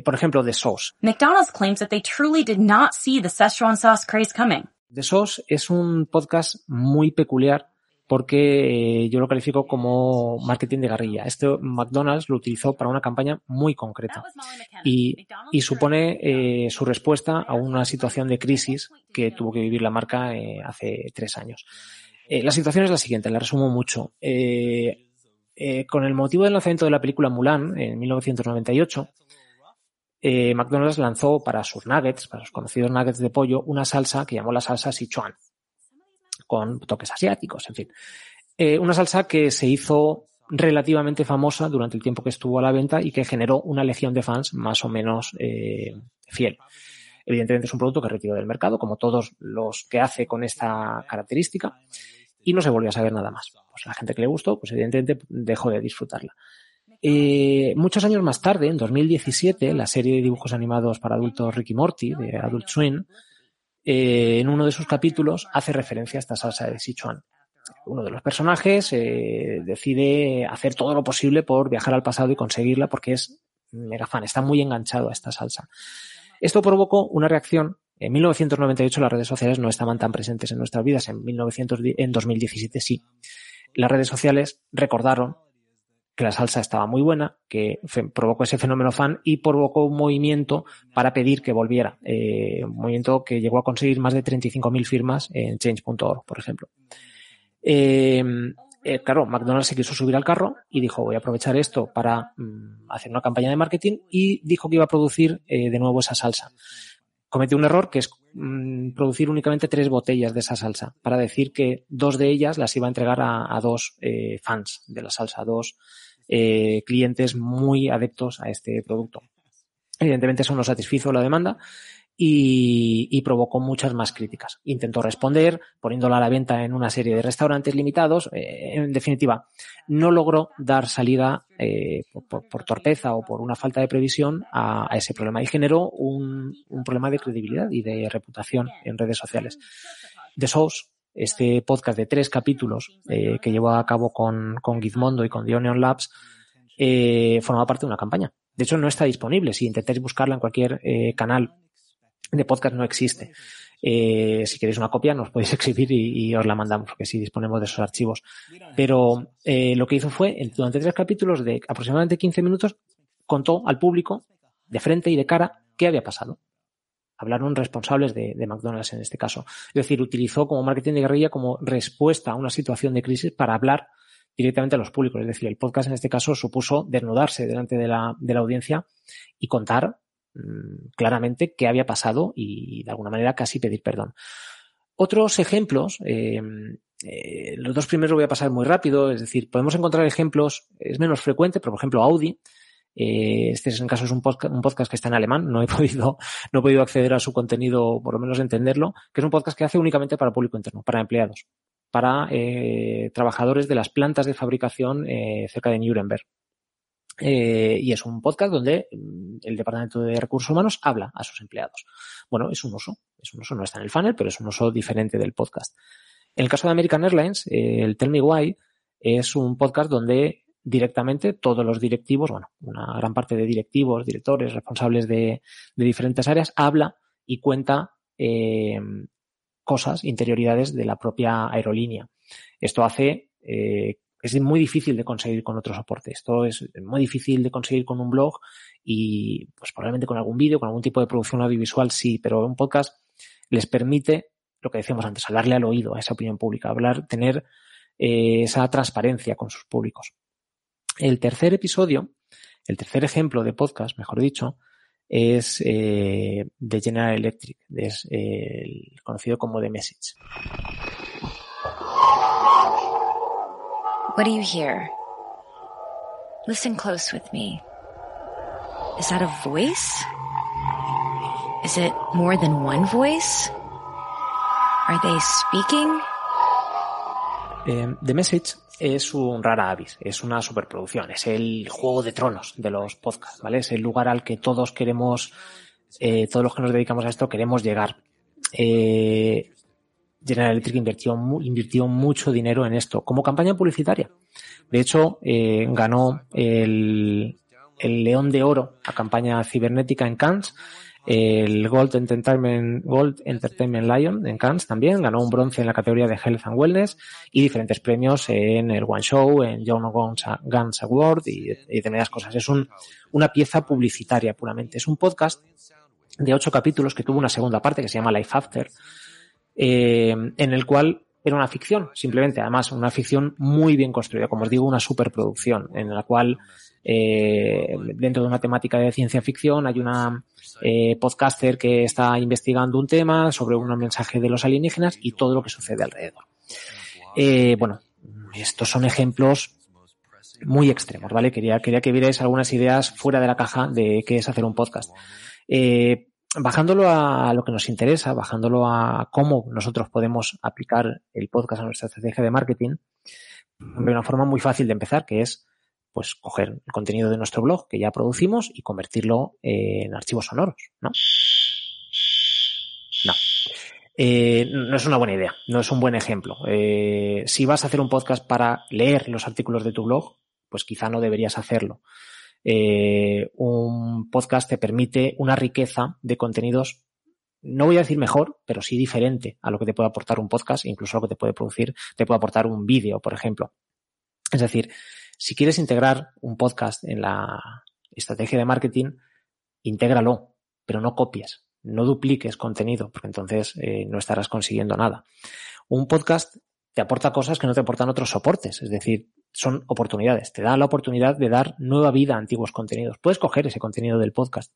Por ejemplo, de Sauce. McDonald's claims that they truly did not see the Szechuan sauce craze coming. The SOS es un podcast muy peculiar porque eh, yo lo califico como marketing de guerrilla. Este McDonald's lo utilizó para una campaña muy concreta y, supone eh, su respuesta a una situación de crisis que tuvo que vivir la marca eh, hace tres años. la situación es la siguiente, la resumo mucho. con el motivo del lanzamiento de la película Mulan en 1998, eh, McDonald's lanzó para sus nuggets, para sus conocidos nuggets de pollo, una salsa que llamó la salsa Sichuan, con toques asiáticos, en fin. Eh, una salsa que se hizo relativamente famosa durante el tiempo que estuvo a la venta y que generó una legión de fans más o menos eh, fiel. Evidentemente es un producto que retiró del mercado, como todos los que hace con esta característica, y no se volvió a saber nada más. Pues la gente que le gustó, pues evidentemente dejó de disfrutarla. Eh, muchos años más tarde, en 2017, la serie de dibujos animados para adultos Ricky Morty, de Adult Swim, eh, en uno de sus capítulos hace referencia a esta salsa de Sichuan. Uno de los personajes eh, decide hacer todo lo posible por viajar al pasado y conseguirla porque es mega fan, está muy enganchado a esta salsa. Esto provocó una reacción. En 1998 las redes sociales no estaban tan presentes en nuestras vidas, en, 1900, en 2017 sí. Las redes sociales recordaron que la salsa estaba muy buena, que provocó ese fenómeno fan y provocó un movimiento para pedir que volviera. Eh, un movimiento que llegó a conseguir más de 35.000 firmas en change.org, por ejemplo. Eh, eh, claro, McDonald's se quiso subir al carro y dijo, voy a aprovechar esto para mm, hacer una campaña de marketing y dijo que iba a producir de nuevo esa salsa. Comete un error que es mm, producir únicamente tres botellas de esa salsa para decir que dos de ellas las iba a entregar a, dos eh, fans de la salsa, dos eh, clientes muy adeptos a este producto. Evidentemente eso no satisfizo la demanda y, provocó muchas más críticas. Intentó responder poniéndola a la venta en una serie de restaurantes limitados. Eh, en definitiva, no logró dar salida eh, por, torpeza o por una falta de previsión a, ese problema y generó un, problema de credibilidad y de reputación en redes sociales. The Source, este podcast de tres capítulos eh, que llevó a cabo con, con Gizmondo y con The Onion Labs, formaba parte de una campaña. De hecho, no está disponible. Si intentáis buscarla en cualquier canal de podcast no existe. Eh, si queréis una copia, nos podéis escribir y, os la mandamos, porque sí disponemos de esos archivos. Pero eh, lo que hizo fue, durante tres capítulos de aproximadamente 15 minutos, contó al público, de frente y de cara, qué había pasado. Hablaron responsables de, de McDonald's en este caso. Es decir, utilizó como marketing de guerrilla como respuesta a una situación de crisis para hablar directamente a los públicos. Es decir, el podcast en este caso supuso desnudarse delante de la, de la audiencia y contar Mm, claramente qué había pasado y de alguna manera casi pedir perdón. Otros ejemplos, em, eh, los dos primeros voy a pasar muy rápido, es decir, podemos encontrar ejemplos, es menos frecuente, pero por ejemplo Audi, eh, este en caso es un podcast, un podcast, que está en alemán, no he podido, no he podido acceder a su contenido, por lo menos entenderlo, que es un podcast que hace únicamente para público interno, para empleados, para eh, trabajadores de las plantas de fabricación cerca de Nuremberg. Eh, y es un podcast donde mm, el Departamento de Recursos Humanos habla a sus empleados. Bueno, es un uso, es un uso, no está en el funnel, pero es un uso diferente del podcast. En el caso de American Airlines, eh, el Tell Me Why es un podcast donde directamente todos los directivos, bueno, una gran parte de directivos, directores, responsables de, diferentes áreas, habla y cuenta eh, cosas, interioridades de la propia aerolínea. Esto hace es muy difícil de conseguir con otro soporte. Esto es muy difícil de conseguir con un blog y pues probablemente con algún vídeo, con algún tipo de producción audiovisual sí, pero un podcast les permite lo que decíamos antes, hablarle al oído a esa opinión pública, hablar, tener eh, esa transparencia con sus públicos. El tercer episodio, el tercer ejemplo de podcast, mejor dicho, es eh, de General Electric, es el conocido como The Message. What do you hear? Listen close with me. Is that a voice? Is it more than one voice? Are they speaking? Eh, The Message es un rara avis, es una superproducción, es el juego de tronos de los podcasts, ¿vale? Es el lugar al que todos queremos, eh, todos los que nos dedicamos a esto queremos llegar. Eh, General Electric invirtió, mucho dinero en esto como campaña publicitaria. De hecho, eh, ganó el, el León de Oro a campaña cibernética en Cannes, el Gold Entertainment, Gold Entertainment Lion en Cannes también, ganó un bronce en la categoría de Health and Wellness y diferentes premios en el One Show, en John Guns Award y, y demás cosas. Es un, una pieza publicitaria puramente. Es un podcast de ocho capítulos que tuvo una segunda parte que se llama Life After, eh, en el cual era una ficción, simplemente, además, una ficción muy bien construida, como os digo, una superproducción, en la cual eh, dentro de una temática de ciencia ficción hay una eh, podcaster que está investigando un tema sobre un mensaje de los alienígenas y todo lo que sucede alrededor. Eh, bueno, estos son ejemplos muy extremos, ¿vale? Quería, quería que vierais algunas ideas fuera de la caja de qué es hacer un podcast. Eh, bajándolo a lo que nos interesa, bajándolo a cómo nosotros podemos aplicar el podcast a nuestra estrategia de marketing, hay una forma muy fácil de empezar, que es pues coger el contenido de nuestro blog que ya producimos y convertirlo en archivos sonoros, ¿no? No. Eh, no es una buena idea, no es un buen ejemplo. Eh, si vas a hacer un podcast para leer los artículos de tu blog, pues quizá no deberías hacerlo eh, un podcast te permite una riqueza de contenidos, no voy a decir mejor, pero sí diferente a lo que te puede aportar un podcast, incluso a lo que te puede producir, te puede aportar un vídeo, por ejemplo. Es decir, si quieres integrar un podcast en la estrategia de marketing, intégralo, pero no copies, no dupliques contenido, porque entonces eh, no estarás consiguiendo nada. Un podcast te aporta cosas que no te aportan otros soportes, es decir, son oportunidades. Te da la oportunidad de dar nueva vida a antiguos contenidos. Puedes coger ese contenido del podcast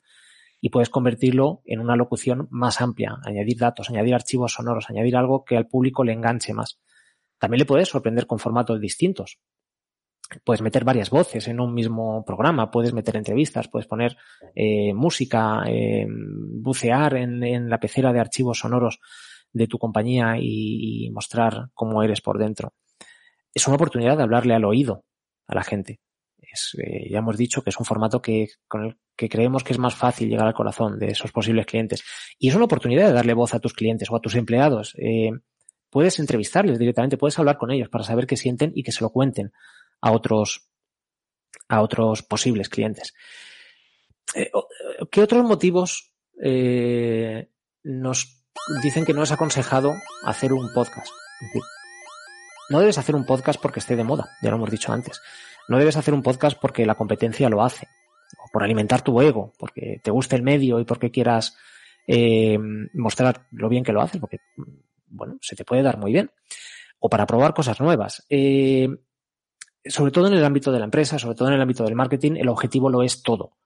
y puedes convertirlo en una locución más amplia, añadir datos, añadir archivos sonoros, añadir algo que al público le enganche más. También le puedes sorprender con formatos distintos. Puedes meter varias voces en un mismo programa, puedes meter entrevistas, puedes poner eh, música, eh, bucear en, la pecera de archivos sonoros de tu compañía y, mostrar cómo eres por dentro. Es una oportunidad de hablarle al oído a la gente. Eh, ya hemos dicho que es un formato que, con el que creemos que es más fácil llegar al corazón de esos posibles clientes. Y es una oportunidad de darle voz a tus clientes o a tus empleados. Eh, puedes entrevistarles directamente, puedes hablar con ellos para saber qué sienten y que se lo cuenten a otros, a otros posibles clientes. Eh, ¿Qué otros motivos nos dicen que no es aconsejado hacer un podcast? No debes hacer un podcast porque esté de moda, ya lo hemos dicho antes. No debes hacer un podcast porque la competencia lo hace, o por alimentar tu ego, porque te guste el medio y porque quieras eh, mostrar lo bien que lo haces, porque, bueno, se te puede dar muy bien, o para probar cosas nuevas. Eh, sobre todo en el ámbito de la empresa, sobre todo en el ámbito del marketing, el objetivo lo es todo.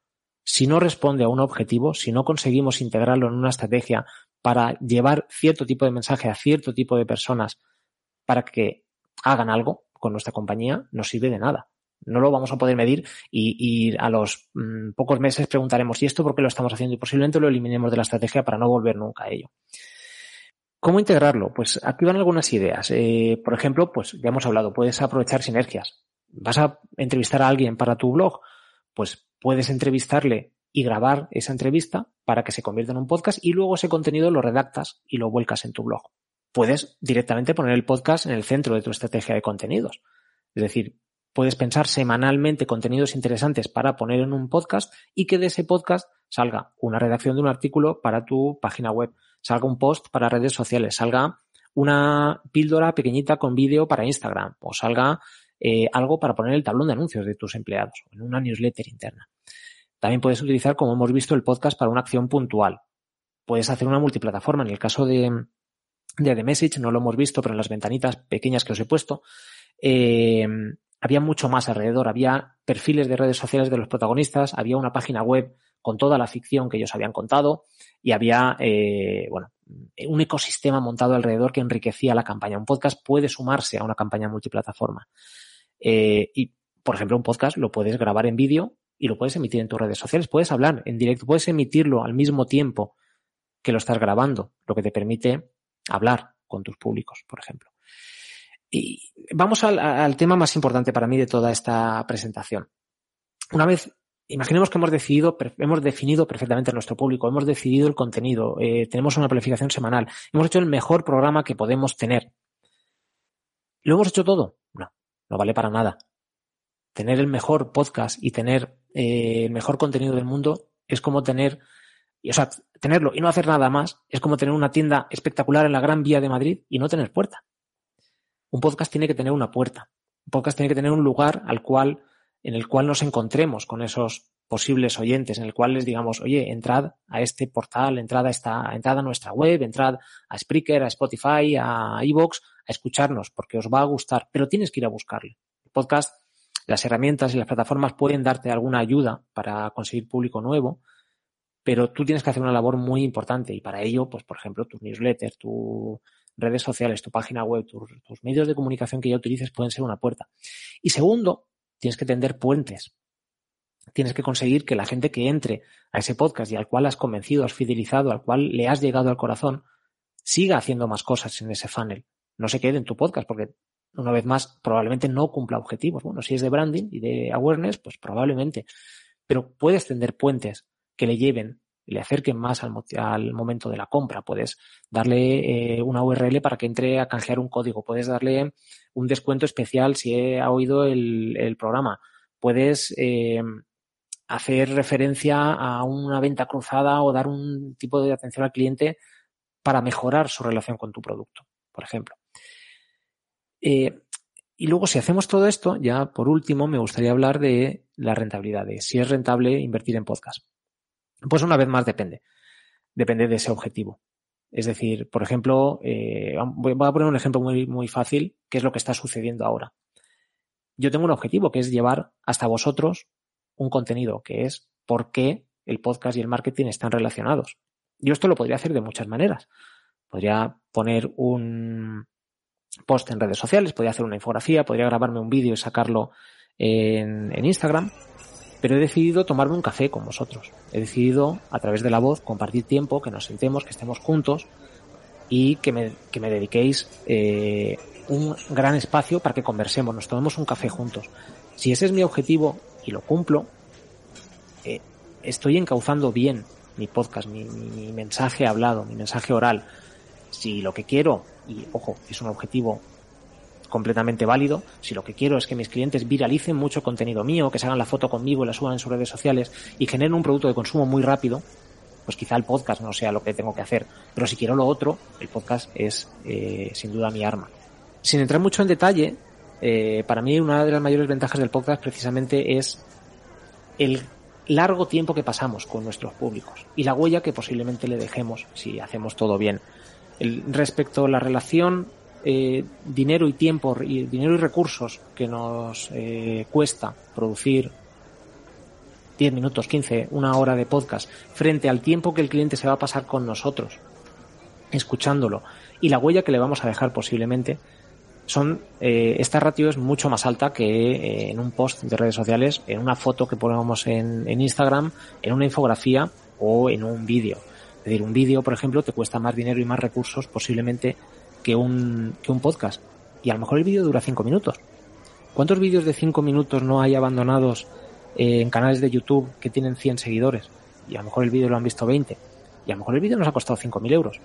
Si no responde a un objetivo, si no conseguimos integrarlo en una estrategia para llevar cierto tipo de mensaje a cierto tipo de personas para que hagan algo con nuestra compañía, no sirve de nada no lo vamos a poder medir y, a los mm, pocos meses preguntaremos, ¿y esto por qué lo estamos haciendo? Y posiblemente lo eliminemos de la estrategia para no volver nunca a ello. ¿Cómo integrarlo? Pues aquí van algunas ideas. Eh, por ejemplo, pues ya hemos hablado, puedes aprovechar sinergias. ¿Vas a entrevistar a alguien para tu blog? Pues puedes entrevistarle y grabar esa entrevista para que se convierta en un podcast y luego ese contenido lo redactas y lo vuelcas en tu blog. Puedes directamente poner el podcast en el centro de tu estrategia de contenidos. Es decir, Puedes pensar semanalmente contenidos interesantes para poner en un podcast y que de ese podcast salga una redacción de un artículo para tu página web, salga un post para redes sociales, salga una píldora pequeñita con vídeo para Instagram o salga eh, algo para poner el tablón de anuncios de tus empleados en una newsletter interna. También puedes utilizar, como hemos visto, el podcast para una acción puntual. Puedes hacer una multiplataforma. En el caso de, de The Message, no lo hemos visto, pero en las ventanitas pequeñas que os he puesto, eh, había mucho más alrededor. Había perfiles de redes sociales de los protagonistas, había una página web con toda la ficción que ellos habían contado y había, eh, bueno, un ecosistema montado alrededor que enriquecía la campaña. Un podcast puede sumarse a una campaña multiplataforma. Eh, y, por ejemplo, un podcast lo puedes grabar en vídeo y lo puedes emitir en tus redes sociales. Puedes hablar en directo, puedes emitirlo al mismo tiempo que lo estás grabando, lo que te permite hablar con tus públicos, por ejemplo. Y vamos al, tema más importante para mí de toda esta presentación. Una vez imaginemos que hemos decidido, hemos definido perfectamente nuestro público, hemos decidido el contenido, eh, tenemos una planificación semanal, hemos hecho el mejor programa que podemos tener. ¿Lo hemos hecho todo? No, no vale para nada. Tener el mejor podcast y tener eh, el mejor contenido del mundo es como tener, o sea, tenerlo y no hacer nada más es como tener una tienda espectacular en la Gran Vía de Madrid y no tener puerta un podcast tiene que tener una puerta. Un podcast tiene que tener un lugar al cual, en el cual nos encontremos con esos posibles oyentes, en el cual les digamos, oye, entrad a este portal, entrad a esta, entrad a nuestra web, entrad a Spreaker, a Spotify, a Evox, a escucharnos, porque os va a gustar, pero tienes que ir a buscarle. El podcast, las herramientas y las plataformas pueden darte alguna ayuda para conseguir público nuevo, pero tú tienes que hacer una labor muy importante y para ello, pues, por ejemplo, tu newsletter, tu, redes sociales, tu página web, tus, medios de comunicación que ya utilices pueden ser una puerta. Y segundo, tienes que tender puentes. Tienes que conseguir que la gente que entre a ese podcast y al cual has convencido, has fidelizado, al cual le has llegado al corazón, siga haciendo más cosas en ese funnel. No se quede en tu podcast porque, una vez más, probablemente no cumpla objetivos. Bueno, si es de branding y de awareness, pues probablemente. Pero puedes tender puentes que le lleven le acerquen más al, momento de la compra. Puedes darle eh, una URL para que entre a canjear un código. Puedes darle un descuento especial si ha oído el, programa. Puedes eh, hacer referencia a una venta cruzada o dar un tipo de atención al cliente para mejorar su relación con tu producto, por ejemplo. Eh, y luego, si hacemos todo esto, ya por último, me gustaría hablar de la rentabilidad, si es rentable invertir en podcast. Pues una vez más depende. Depende de ese objetivo. Es decir, por ejemplo, eh, voy a poner un ejemplo muy, muy fácil, que es lo que está sucediendo ahora. Yo tengo un objetivo que es llevar hasta vosotros un contenido, que es por qué el podcast y el marketing están relacionados. Yo esto lo podría hacer de muchas maneras. Podría poner un post en redes sociales, podría hacer una infografía, podría grabarme un vídeo y sacarlo en, en Instagram, pero he decidido tomarme un café con vosotros. He decidido, a través de la voz, compartir tiempo, que nos sentemos, que estemos juntos y que me, que me dediquéis eh, un gran espacio para que conversemos, nos tomemos un café juntos. Si ese es mi objetivo y lo cumplo, eh, estoy encauzando bien mi podcast, mi, mi, mensaje hablado, mi mensaje oral. Si lo que quiero, y ojo, es un objetivo completamente válido, si lo que quiero es que mis clientes viralicen mucho contenido mío, que se hagan la foto conmigo y la suban en sus redes sociales y generen un producto de consumo muy rápido, pues quizá el podcast no sea lo que tengo que hacer. Pero si quiero lo otro, el podcast es eh, sin duda mi arma. Sin entrar mucho en detalle, eh, para mí una de las mayores ventajas del podcast precisamente es el largo tiempo que pasamos con nuestros públicos y la huella que posiblemente le dejemos si hacemos todo bien. Respecto a la relación eh, dinero y tiempo, y, dinero y recursos que nos eh, cuesta producir 10 minutos, 15, una hora de podcast, frente al tiempo que el cliente se va a pasar con nosotros, escuchándolo, y la huella que le vamos a dejar posiblemente, son, eh, esta ratio es mucho más alta que eh, en un post de redes sociales, en una foto que ponemos en, en Instagram, en una infografía o en un vídeo. Es decir, un vídeo, por ejemplo, te cuesta más dinero y más recursos posiblemente que un, que un podcast. Y a lo mejor el vídeo dura 5 minutos. ¿Cuántos vídeos de 5 minutos no hay abandonados eh, en canales de YouTube que tienen 100 seguidores y a lo mejor el vídeo lo han visto 20 y a lo mejor el vídeo nos ha costado 5.000 euros.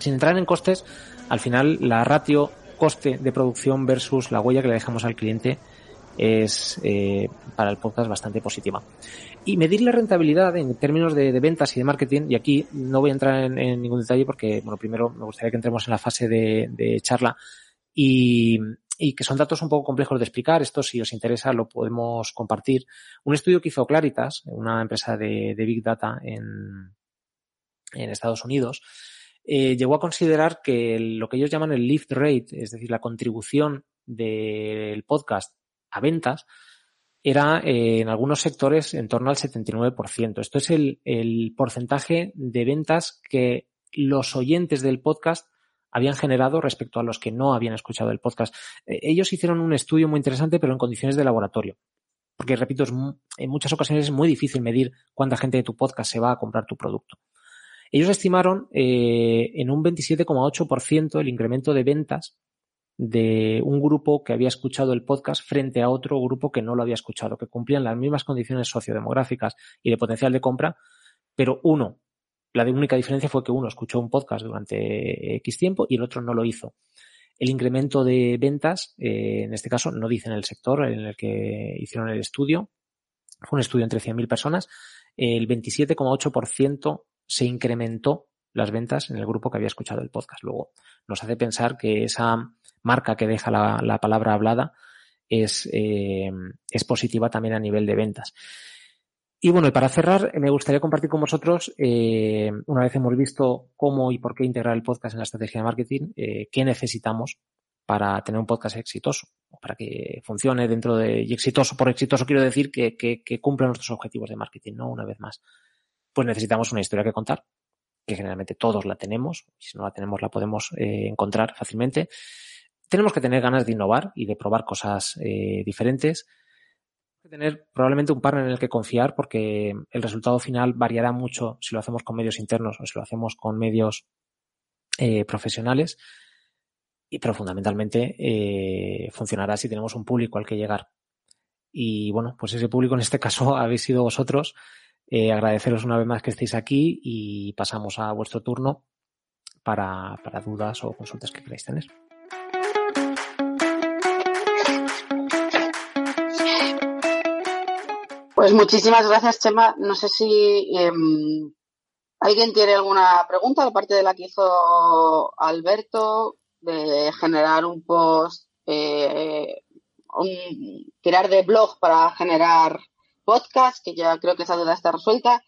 Sin entrar en costes, al final la ratio coste de producción versus la huella que le dejamos al cliente es eh, para el podcast bastante positiva. Y medir la rentabilidad en términos de, ventas y de marketing, y aquí no voy a entrar en, ningún detalle porque, bueno, primero me gustaría que entremos en la fase de, de charla y, y que son datos un poco complejos de explicar. Esto, si os interesa, lo podemos compartir. Un estudio que hizo Claritas, una empresa de, Big Data en, en Estados Unidos, eh, llegó a considerar que lo que ellos llaman el lift rate, es decir, la contribución del podcast a ventas, era eh, en algunos sectores en torno al 79%. Esto es el, el porcentaje de ventas que los oyentes del podcast habían generado respecto a los que no habían escuchado el podcast. Eh, ellos hicieron un estudio muy interesante, pero en condiciones de laboratorio. Porque, repito, es, en muchas ocasiones es muy difícil medir cuánta gente de tu podcast se va a comprar tu producto. Ellos estimaron eh, en un 27,8% el incremento de ventas de un grupo que había escuchado el podcast frente a otro grupo que no lo había escuchado, que cumplían las mismas condiciones sociodemográficas y de potencial de compra, pero uno la única diferencia fue que uno escuchó un podcast durante X tiempo y el otro no lo hizo. El incremento de ventas, eh, en este caso, no dice en el sector en el que hicieron el estudio, fue un estudio entre 100.000 personas, el 27,8% se incrementó las ventas en el grupo que había escuchado el podcast. Luego, nos hace pensar que esa marca que deja la, palabra hablada es, eh, es positiva también a nivel de ventas. Y bueno, y para cerrar, me gustaría compartir con vosotros, eh, una vez hemos visto cómo y por qué integrar el podcast en la estrategia de marketing, eh, qué necesitamos para tener un podcast exitoso, para que funcione dentro de, y exitoso, por exitoso quiero decir que, que, que cumpla nuestros objetivos de marketing, ¿no? Una vez más. Pues necesitamos una historia que contar, que generalmente todos la tenemos, si no la tenemos la podemos eh, encontrar fácilmente. Tenemos que tener ganas de innovar y de probar cosas eh, diferentes que tener probablemente un partner en el que confiar porque el resultado final variará mucho si lo hacemos con medios internos o si lo hacemos con medios eh, profesionales. Y, pero fundamentalmente eh, funcionará si tenemos un público al que llegar. Y bueno, pues ese público en este caso habéis sido vosotros. Eh, agradeceros una vez más que estéis aquí y pasamos a vuestro turno para, para dudas o consultas que queráis tener. Pues muchísimas gracias, Chema. No sé si em, alguien tiene alguna pregunta, aparte de la que hizo Alberto, de generar un post, eh, un, tirar de blog para generar podcast, que ya creo que esa duda está resuelta.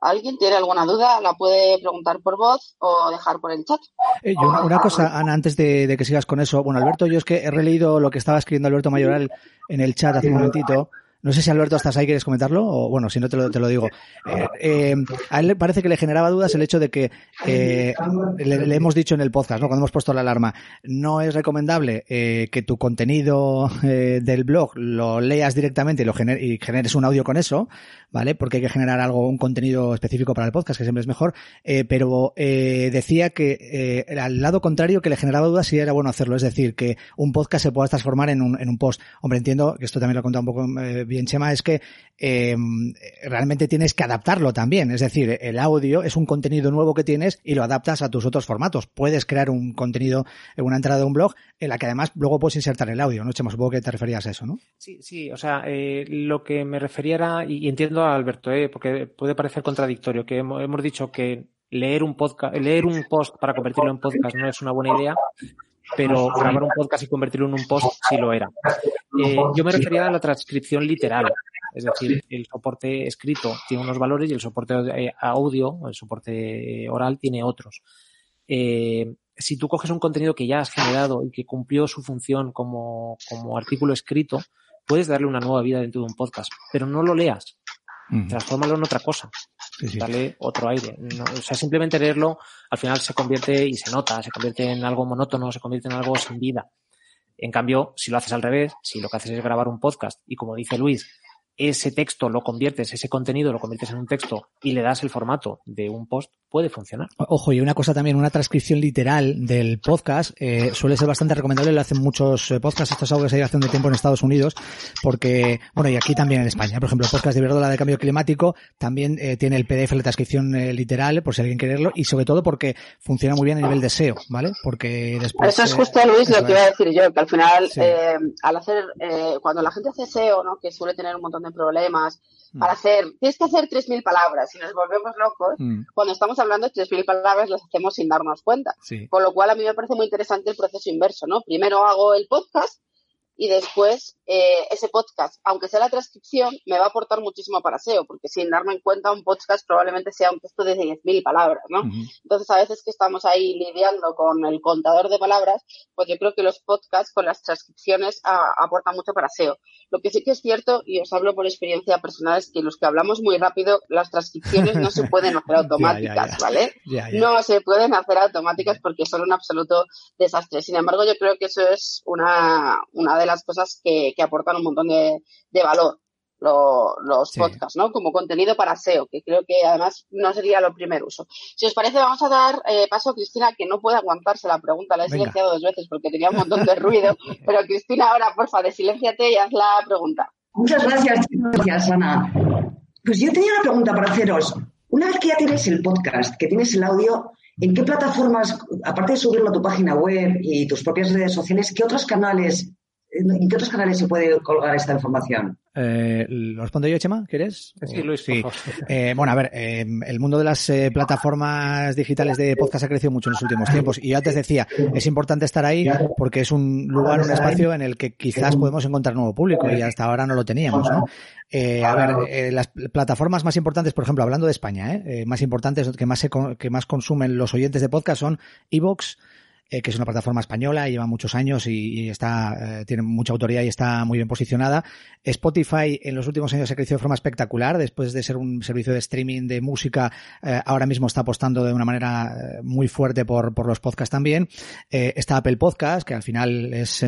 ¿Alguien tiene alguna duda? La puede preguntar por voz o dejar por el chat. Eh, una, cosa, Ana, antes de, que sigas con eso. Bueno, Alberto, yo es que he releído lo que estaba escribiendo Alberto Mayoral en el chat hace un momentito No sé si Alberto estás ahí, ¿quieres comentarlo? O bueno, si no te lo, te lo digo. Eh, eh, a él parece que le generaba dudas el hecho de que eh, le, hemos dicho en el podcast, ¿no? cuando hemos puesto la alarma, no es recomendable que tu contenido del blog lo leas directamente y, lo y generes un audio con eso, ¿vale? Porque hay que generar algo, un contenido específico para el podcast, que siempre es mejor. pero decía que al lado contrario que le generaba dudas si era bueno hacerlo, es decir, que un podcast se pueda transformar en un, en un post. Hombre, entiendo que esto también lo he contado un poco bien Chema, es que eh, realmente tienes que adaptarlo también. Es decir, el audio es un contenido nuevo que tienes y lo adaptas a tus otros formatos. Puedes crear un contenido en una entrada de un blog en la que además luego puedes insertar el audio, ¿no, Chema? Supongo que te referías a eso, ¿no? Sí, sí, o sea, eh, lo que me refería era, y entiendo a Alberto, eh, porque puede parecer contradictorio, que hemos dicho que leer un podcast, leer un post para convertirlo en podcast no es una buena idea, pero grabar un podcast y convertirlo en un post sí lo era. Eh, yo me refería a la transcripción literal, es decir, el soporte escrito tiene unos valores y el soporte eh, audio, el soporte oral, tiene otros. Eh, si tú coges un contenido que ya has generado y que cumplió su función como, como artículo escrito, puedes darle una nueva vida dentro de un podcast, pero no lo leas. Transfórmalo en otra cosa. Dale otro aire. o sea, simplemente leerlo al final se convierte y se nota, se convierte en algo monótono, se convierte en algo sin vida. En cambio, si lo haces al revés, si lo que haces es grabar un podcast y como dice Luis, ese texto lo conviertes, ese contenido lo conviertes en un texto y le das el formato de un post, puede funcionar. Ojo, y una cosa también, una transcripción literal del podcast eh, suele ser bastante recomendable, lo hacen muchos eh, podcasts, esto es algo que se ha ido hace un tiempo en Estados Unidos, porque, bueno, y aquí también en España, por ejemplo, el podcast de Verdola de Cambio Climático también eh, tiene el PDF, la transcripción literal, por si alguien quiere leerlo, y sobre todo porque funciona muy bien a nivel de SEO, ¿vale? Porque después... Eso es justo, Luis, lo que iba a decir yo, que al final, al hacer, cuando la gente hace SEO, ¿no? Que suele tener un montón de problemas mm. para hacer, tienes que hacer 3.000 palabras y nos volvemos locos. Mm. Cuando estamos hablando de 3.000 palabras las hacemos sin darnos cuenta. Con lo cual a mí me parece muy interesante el proceso inverso, ¿no? Primero hago el podcast y después eh, ese podcast, aunque sea la transcripción, me va a aportar muchísimo para SEO, porque sin darme en cuenta un podcast probablemente sea un texto de 10.000 palabras, ¿no? Entonces, a veces que estamos ahí lidiando con el contador de palabras, pues yo creo que los podcasts con las transcripciones aportan mucho para SEO. Lo que sí que es cierto, y os hablo por experiencia personal, es que los que hablamos muy rápido, las transcripciones no se pueden hacer automáticas, ¿vale? No se pueden hacer automáticas porque son un absoluto desastre. Sin embargo, yo creo que eso es una, una de las cosas que, aportan un montón de, valor. los podcasts, ¿no? Como contenido para SEO, que creo que además no sería lo primer uso. Si os parece, vamos a dar eh, paso a Cristina, que no puede aguantarse la pregunta, la he silenciado dos veces porque tenía un montón de ruido, pero Cristina, ahora, porfa, desilenciate y haz la pregunta. Muchas gracias, gracias, Ana. Pues yo tenía una pregunta para haceros. Una vez que ya tienes el podcast, que tienes el audio, ¿en qué plataformas, aparte de subirlo a tu página web y tus propias redes sociales, qué otros canales ¿En qué otros canales se puede colgar esta información? Eh, ¿Lo respondo yo, Chema? ¿Quieres? Sí, Luis. Sí. Eh, bueno, a ver, eh, el mundo de las eh, plataformas digitales de podcast ha crecido mucho en los últimos tiempos. Y yo antes decía, es importante estar ahí porque es un lugar, un espacio en el que quizás podemos encontrar nuevo público y hasta ahora no lo teníamos, ¿no? a ver, las plataformas más importantes, por ejemplo, hablando de España, más importantes, que más, se, que más consumen los oyentes de podcast son Evox, eh, que es una plataforma española, lleva muchos años y, está, eh, tiene mucha autoridad y está muy bien posicionada. Spotify en los últimos años ha crecido de forma espectacular, después de ser un servicio de streaming de música, eh, ahora mismo está apostando de una manera muy fuerte por, los podcasts también. está Apple Podcast, que al final es,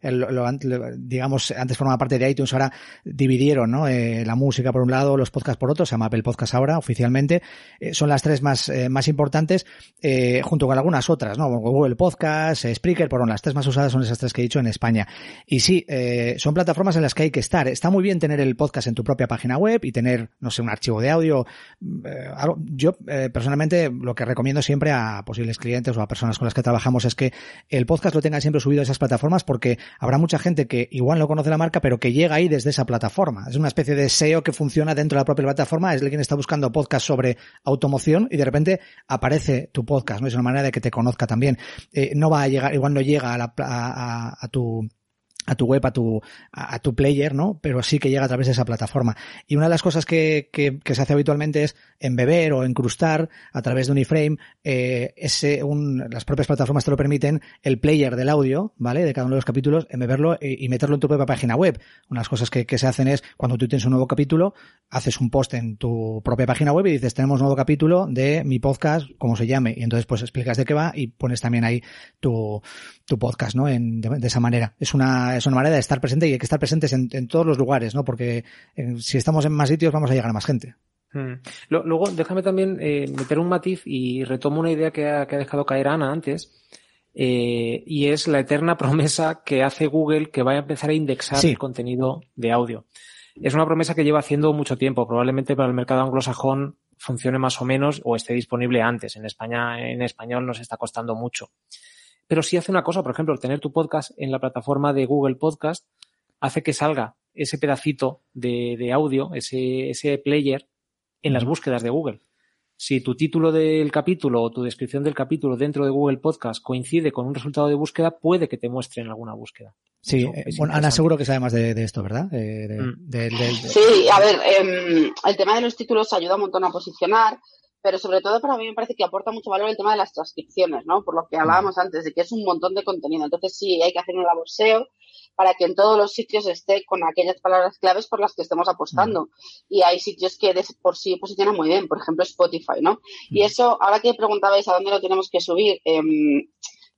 digamos, antes formaba parte de iTunes, ahora dividieron, ¿no? la música por un lado, los podcasts por otro, se llama Apple Podcast ahora, oficialmente. son las tres más, más importantes, junto con algunas otras, ¿no? Google Podcast, eh, Spreaker, por las tres más usadas son esas tres que he dicho en España. Y sí, eh, son plataformas en las que hay que estar. Está muy bien tener el podcast en tu propia página web y tener, no sé, un archivo de audio. Eh, yo personalmente lo que recomiendo siempre a posibles clientes o a personas con las que trabajamos es que el podcast lo tenga siempre subido a esas plataformas porque habrá mucha gente que igual no conoce la marca pero que llega ahí desde esa plataforma. Es una especie de SEO que funciona dentro de la propia plataforma. Es quien está buscando podcast sobre automoción y de repente aparece tu podcast, ¿no? Es una manera de que te conozca también. Eh, no va a llegar, igual no llega a, la, a, a tu a tu web, a tu, a, tu player, ¿no? Pero sí que llega a través de esa plataforma. Y una de las cosas que, que, que se hace habitualmente es embeber o incrustar a través de un iframe, eh, ese, un, las propias plataformas te lo permiten, el player del audio, ¿vale? De cada uno de los capítulos, embeberlo y, y meterlo en tu propia página web. Unas cosas que, que se hacen es, cuando tú tienes un nuevo capítulo, haces un post en tu propia página web y dices, tenemos un nuevo capítulo de mi podcast, como se llame. Y entonces, pues explicas de qué va y pones también ahí tu, tu podcast, ¿no? En, de esa manera. Es una, es una manera de estar presente y hay que estar presentes en, en todos los lugares, ¿no? Porque eh, si estamos en más sitios vamos a llegar a más gente. Hmm. Luego, déjame también eh, meter un matiz y retomo una idea que ha, que ha dejado caer Ana antes, eh, y es la eterna promesa que hace Google que vaya a empezar a indexar sí. el contenido de audio. Es una promesa que lleva haciendo mucho tiempo. Probablemente para el mercado anglosajón funcione más o menos o esté disponible antes. En España, en español nos está costando mucho. Pero sí hace una cosa, por ejemplo, tener tu podcast en la plataforma de Google Podcast hace que salga ese pedacito de, de audio, ese, ese player, en las búsquedas de Google. Si tu título del capítulo o tu descripción del capítulo dentro de Google Podcast coincide con un resultado de búsqueda, puede que te muestre en alguna búsqueda. Sí, eh, bueno, Ana seguro que sabe más de, de esto, ¿verdad? De, de, mm. de, sí, a ver, eh, el tema de los títulos ayuda un montón a posicionar, pero sobre todo para mí me parece que aporta mucho valor el tema de las transcripciones, ¿no? Por lo que hablábamos antes, de que es un montón de contenido. Entonces sí, hay que hacer un labor SEO para que en todos los sitios esté con aquellas palabras claves por las que estemos apostando. Mm. Y hay sitios que de por sí posicionan muy bien, por ejemplo Spotify, ¿no? Mm. Y eso, ahora que preguntabais a dónde lo tenemos que subir, eh,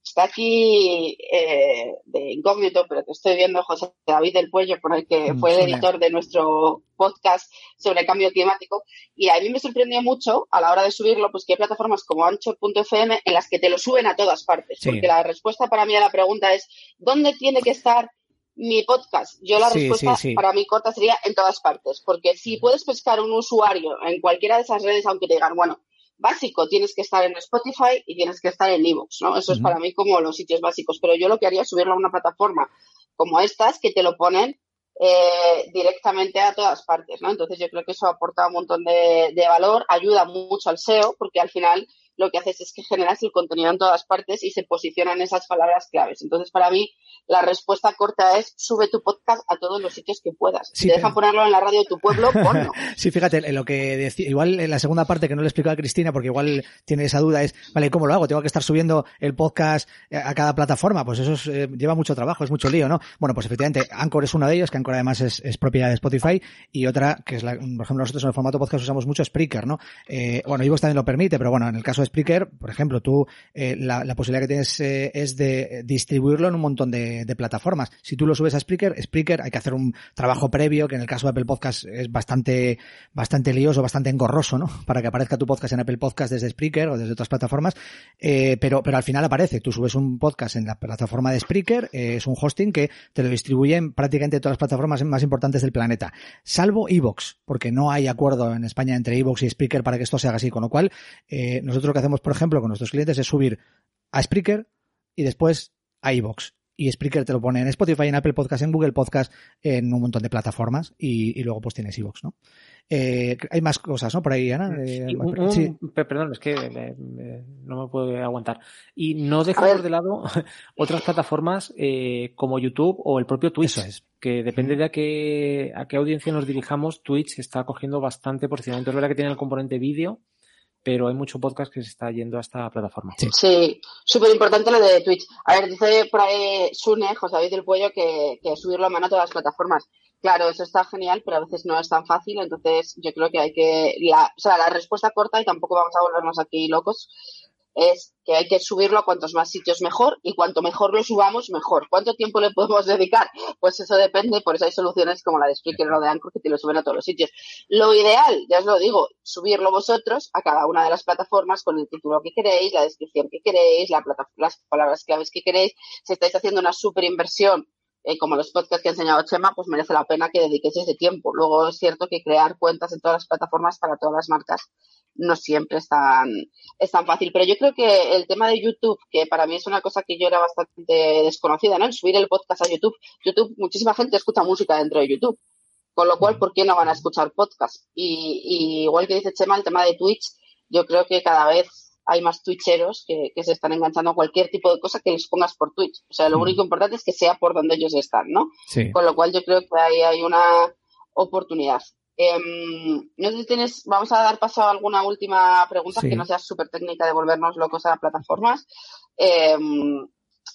está aquí eh, de incógnito, pero te estoy viendo José David del Puello, con el que fue el editor de nuestro podcast sobre cambio climático. Y a mí me sorprendió mucho a la hora de subirlo, pues que hay plataformas como ancho.fm en las que te lo suben a todas partes. Sí. Porque la respuesta para mí a la pregunta es, ¿dónde tiene que estar mi podcast? Yo la sí, respuesta sí, para mí corta sería en todas partes. Porque si puedes pescar un usuario en cualquiera de esas redes, aunque te digan, bueno, básico, tienes que estar en Spotify y tienes que estar en Evox, ¿no? Eso uh -huh. es para mí como los sitios básicos, pero yo lo que haría es subirlo a una plataforma como estas que te lo ponen eh, directamente a todas partes, ¿no? Entonces yo creo que eso aporta un montón de, de valor, ayuda mucho al SEO, porque al final lo que haces es que generas el contenido en todas partes y se posicionan esas palabras claves. Entonces, para mí, la respuesta corta es sube tu podcast a todos los sitios que puedas. Sí, si te dejan ponerlo en la radio de tu pueblo, ponlo. sí, fíjate, en lo que decía, igual en la segunda parte que no le explicó a Cristina, porque igual tiene esa duda, es, vale, ¿cómo lo hago? Tengo que estar subiendo el podcast a cada plataforma, pues eso es, eh, lleva mucho trabajo, es mucho lío, ¿no? Bueno, pues efectivamente, Anchor es una de ellas, que Anchor además es, es propiedad de Spotify, y otra, que es la, por ejemplo, nosotros en el formato podcast usamos mucho Spreaker, ¿no? Eh, bueno, Ivox también lo permite, pero bueno, en el caso de Spreaker, por ejemplo, tú, eh, la, posibilidad que tienes eh, es de distribuirlo en un montón de, plataformas. Si tú lo subes a Spreaker, Spreaker hay que hacer un trabajo previo, que en el caso de Apple Podcast es bastante, bastante lioso, bastante engorroso, ¿no? Para que aparezca tu podcast en Apple Podcast desde Spreaker o desde otras plataformas, eh, pero, pero al final aparece. Tú subes un podcast en la plataforma de Spreaker, es un hosting que te lo distribuye en prácticamente todas las plataformas más importantes del planeta, salvo Evox, porque no hay acuerdo en España entre Evox y Spreaker para que esto se haga así, con lo cual, nosotros que hacemos, por ejemplo, con nuestros clientes es subir a Spreaker y después a iVoox. Y Spreaker te lo pone en Spotify, en Apple Podcast, en Google Podcast, en un montón de plataformas y, y luego pues tienes iVoox, ¿no? Eh, hay más cosas, ¿no? Por ahí, Ana. Eh, sí, un, un, sí. Perdón, es que me, me, no me puedo aguantar. Y no dejamos de lado otras plataformas eh, como YouTube o el propio Twitch. Eso es. Que depende de a qué, a qué audiencia nos dirijamos, Twitch está cogiendo bastante posicionamiento. Es verdad que tiene el componente vídeo, pero hay mucho podcast que se está yendo a esta plataforma. Sí, sí súper importante lo de Twitch. A ver, dice por ahí Sune, José David del Puello, que, que subirlo a mano a todas las plataformas. Claro, eso está genial, pero a veces no es tan fácil, entonces yo creo que hay que, la, o sea, la respuesta corta y tampoco vamos a volvernos aquí locos, es que hay que subirlo a cuantos más sitios mejor y cuanto mejor lo subamos, mejor. ¿Cuánto tiempo le podemos dedicar? Pues eso depende, por eso hay soluciones como la de Spreaker o de Anchor que te lo suben a todos los sitios. Lo ideal, ya os lo digo, subirlo vosotros a cada una de las plataformas con el título que queréis, la descripción que queréis, la las palabras claves que queréis. Si estáis haciendo una super inversión eh, como los podcasts que ha enseñado Chema, pues merece la pena que dediquéis ese tiempo. Luego es cierto que crear cuentas en todas las plataformas para todas las marcas no siempre es tan, es tan fácil. Pero yo creo que el tema de YouTube, que para mí es una cosa que yo era bastante desconocida, ¿no? El subir el podcast a YouTube. YouTube, muchísima gente escucha música dentro de YouTube. Con lo cual, ¿por qué no van a escuchar podcast? Y, y igual que dice Chema, el tema de Twitch, yo creo que cada vez hay más twitcheros que, se están enganchando a cualquier tipo de cosa que les pongas por Twitch. O sea, lo mm. único importante es que sea por donde ellos están, ¿no? Con lo cual yo creo que ahí hay una oportunidad. Em, no sé si tienes, vamos a dar paso a alguna última pregunta que no sea súper técnica de volvernos locos a plataformas. Em,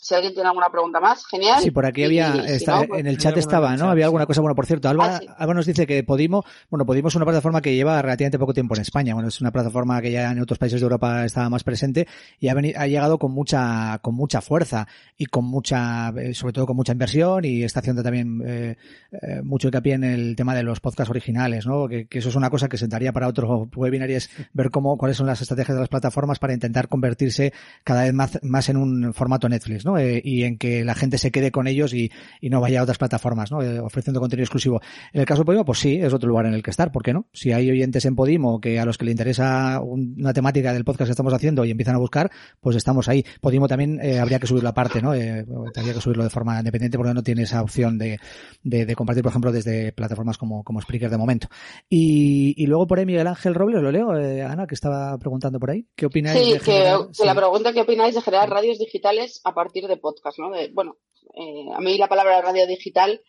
si alguien tiene alguna pregunta más, genial. Sí, por aquí había, pues en el chat estaba, ¿no? Había alguna cosa, bueno, por cierto, Alba, ah, nos dice que Podimo, bueno, Podimo es una plataforma que lleva relativamente poco tiempo en España, bueno, es una plataforma que ya en otros países de Europa estaba más presente y ha, ha llegado con mucha, con mucha fuerza y con mucha, eh, sobre todo con mucha inversión y está haciendo también eh, eh, mucho hincapié en el tema de los podcasts originales, ¿no? Que, eso es una cosa que sentaría para otro webinar y es ver cómo, cuáles son las estrategias de las plataformas para intentar convertirse cada vez más, más en un formato Netflix, ¿no? Eh, y en que la gente se quede con ellos y, no vaya a otras plataformas, ¿no? Eh, ofreciendo contenido exclusivo. En el caso de Podimo, pues sí, es otro lugar en el que estar, ¿por qué no? Si hay oyentes en Podimo que a los que le interesa una temática del podcast que estamos haciendo y empiezan a buscar, pues estamos ahí. Podimo también eh, habría que subirlo aparte, ¿no? habría que subirlo de forma independiente porque no tiene esa opción de, de, compartir, por ejemplo, desde plataformas como, como Spreaker de momento. Y, luego por ahí Miguel Ángel Robles, lo leo, Ana, que estaba preguntando por ahí. ¿Qué opináis? Sí, que, la pregunta que opináis de generar radios digitales a partir de podcast, ¿no? bueno, eh, a mí la palabra radio digital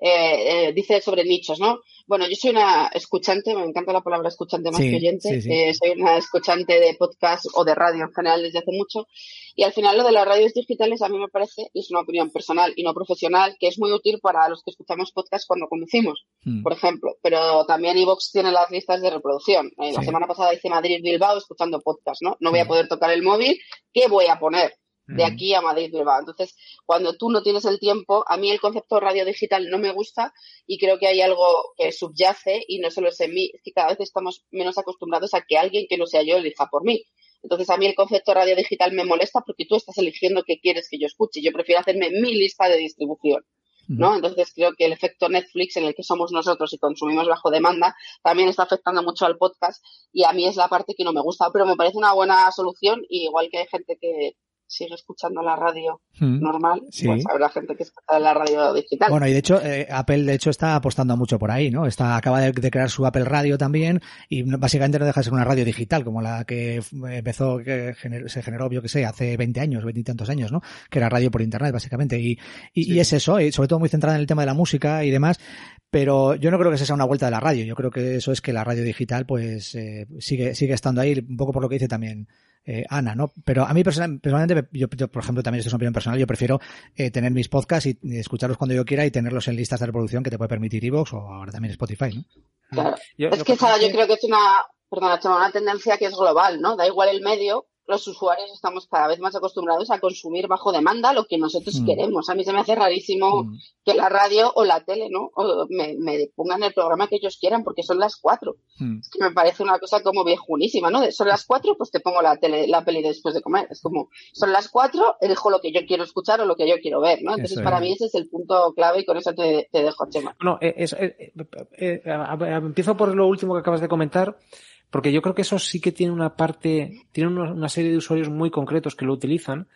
eh, eh, dice sobre nichos, ¿no? Bueno, yo soy una escuchante, me encanta la palabra escuchante más que oyente, soy una escuchante de podcast o de radio en general desde hace mucho, y al final lo de las radios digitales a mí me parece, y es una opinión personal y no profesional, que es muy útil para los que escuchamos podcast cuando conducimos, hmm. por ejemplo, pero también Evox tiene las listas de reproducción. la semana pasada hice Madrid-Bilbao escuchando podcast, ¿no? No voy a hmm. poder tocar el móvil, ¿qué voy a poner? De aquí a Madrid Bilbao. Entonces, cuando tú no tienes el tiempo, a mí el concepto radio digital no me gusta y creo que hay algo que subyace y no solo es en mí, es que cada vez estamos menos acostumbrados a que alguien que no sea yo elija por mí. Entonces, a mí el concepto radio digital me molesta porque tú estás eligiendo qué quieres que yo escuche. Yo prefiero hacerme mi lista de distribución. ¿no? Entonces creo que el efecto Netflix en el que somos nosotros y consumimos bajo demanda también está afectando mucho al podcast y a mí es la parte que no me gusta, pero me parece una buena solución y igual que hay gente que, sigue escuchando la radio hmm. normal, pues habrá gente que escucha la radio digital. Bueno, y de hecho, eh, Apple de hecho está apostando mucho por ahí, ¿no? Está, acaba de, crear su Apple Radio también y básicamente no deja de ser una radio digital como la que empezó, que se generó, yo que sé, hace 20 años, 20 y tantos años, ¿no? Que era radio por internet, básicamente. Y, y, es eso, y sobre todo muy centrada en el tema de la música y demás, pero yo no creo que esa sea una vuelta de la radio. Yo creo que eso es que la radio digital, pues, eh, sigue, sigue estando ahí, un poco por lo que dice también eh, Ana, ¿no? Pero a mí personalmente, yo, por ejemplo, también esto es una opinión personal, yo prefiero eh, tener mis podcasts y, escucharlos cuando yo quiera y tenerlos en listas de reproducción que te puede permitir Evox o ahora también Spotify, ¿no? Claro. es que, yo creo que es una, perdona, una tendencia que es global, ¿no? Da igual el medio, los usuarios estamos cada vez más acostumbrados a consumir bajo demanda lo que nosotros mm. queremos. A mí se me hace rarísimo mm. que la radio o la tele, ¿no? me, pongan el programa que ellos quieran porque son las cuatro. Mm. Es que me parece una cosa como viejunísima, ¿no? son las cuatro, pues te pongo la tele, la peli después de comer. Es como, son las cuatro, elijo lo que yo quiero escuchar o lo que yo quiero ver, ¿no? Entonces, para mí ese es el punto clave y con eso te, dejo, Chema. No, eh, eh, eh, empiezo por lo último que acabas de comentar. Porque yo creo que eso sí que tiene una parte, tiene una serie de usuarios muy concretos que lo utilizan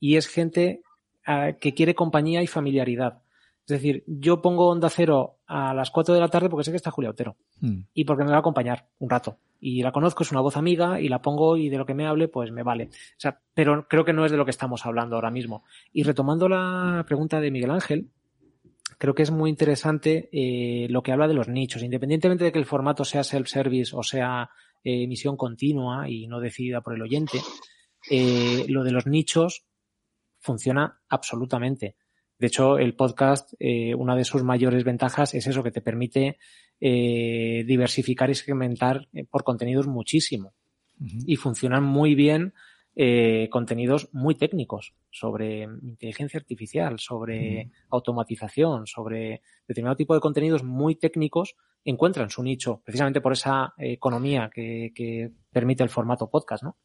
y es gente ah, que quiere compañía y familiaridad. Es decir, yo pongo Onda Cero a las 4 de la tarde porque sé que está Julia Otero hmm. y porque me va a acompañar un rato. Y la conozco, es una voz amiga y la pongo y de lo que me hable, pues me vale. O sea, pero creo que no es de lo que estamos hablando ahora mismo. Y retomando la pregunta de Miguel Ángel, creo que es muy interesante eh, lo que habla de los nichos. Independientemente de que el formato sea self-service o sea eh, emisión continua y no decidida por el oyente, eh, lo de los nichos funciona absolutamente. De hecho, el podcast, una de sus mayores ventajas es eso, que te permite diversificar y segmentar por contenidos muchísimo. Y funcionan muy bien eh, contenidos muy técnicos sobre inteligencia artificial, sobre automatización, sobre determinado tipo de contenidos muy técnicos, encuentran su nicho precisamente por esa economía que, permite el formato podcast, ¿no?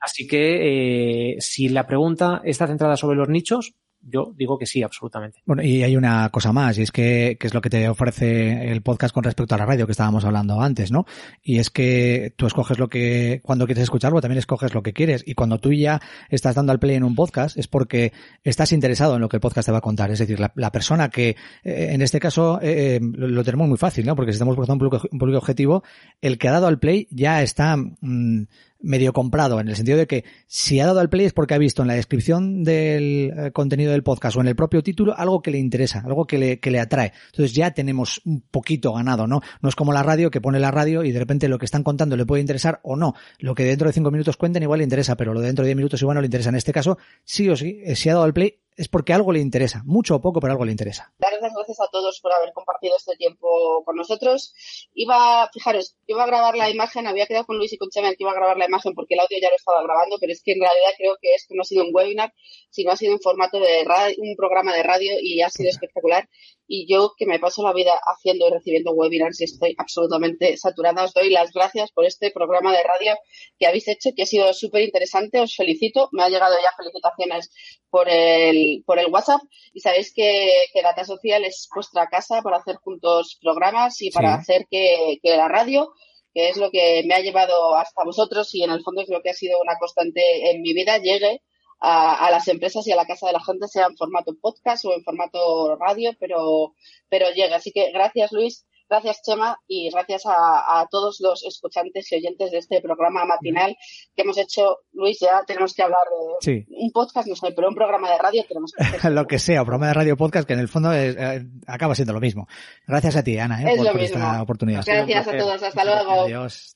Así que eh, si la pregunta está centrada sobre los nichos, yo digo que sí, absolutamente. Bueno, y hay una cosa más, y es que, que, es lo que te ofrece el podcast con respecto a la radio que estábamos hablando antes, ¿no? Y es que tú escoges lo que, cuando quieres escucharlo, también escoges lo que quieres. Y cuando tú ya estás dando al play en un podcast, es porque estás interesado en lo que el podcast te va a contar. Es decir, la, persona que, eh, en este caso, eh, lo, tenemos muy fácil, ¿no? Porque si estamos buscando un público, un público objetivo, el que ha dado al play ya está, mm, medio comprado, en el sentido de que si ha dado al play es porque ha visto en la descripción del eh, contenido del podcast o en el propio título algo que le interesa, algo que le, que le atrae. Entonces ya tenemos un poquito ganado, ¿no? No es como la radio que pone la radio y de repente lo que están contando le puede interesar o no. Lo que dentro de cinco minutos cuenten igual le interesa, pero lo de dentro de diez minutos igual no le interesa. En este caso, sí o sí, eh, si ha dado al play es porque algo le interesa, mucho o poco, pero algo le interesa. Dar las gracias a todos por haber compartido este tiempo con nosotros. Iba, fijaros, iba a grabar la imagen, había quedado con Luis y con Chema que iba a grabar la imagen porque el audio ya lo estaba grabando, pero es que en realidad creo que esto no ha sido un webinar, sino ha sido un formato de radio, un programa de radio y ha sido espectacular. Y yo que me paso la vida haciendo y recibiendo webinars y estoy absolutamente saturada, os doy las gracias por este programa de radio que habéis hecho, que ha sido súper interesante. Os felicito. Me ha llegado ya felicitaciones por el, por el WhatsApp y sabéis que, que Data Social es vuestra casa para hacer juntos programas y para hacer que, que la radio que es lo que me ha llevado hasta vosotros y en el fondo creo que ha sido una constante en mi vida, llegue a, a, las empresas y a la casa de la gente, sea en formato podcast o en formato radio, pero, pero llegue. Así que gracias Luis Gracias, Chema, y gracias a, todos los escuchantes y oyentes de este programa matinal que hemos hecho. Luis, ya tenemos que hablar de un podcast, no sé, pero un programa de radio tenemos que hacer. lo que sea, un programa de radio podcast que en el fondo eh, acaba siendo lo mismo. Gracias a ti, Ana, eh, por, esta oportunidad. Gracias a todos, hasta luego. Adiós.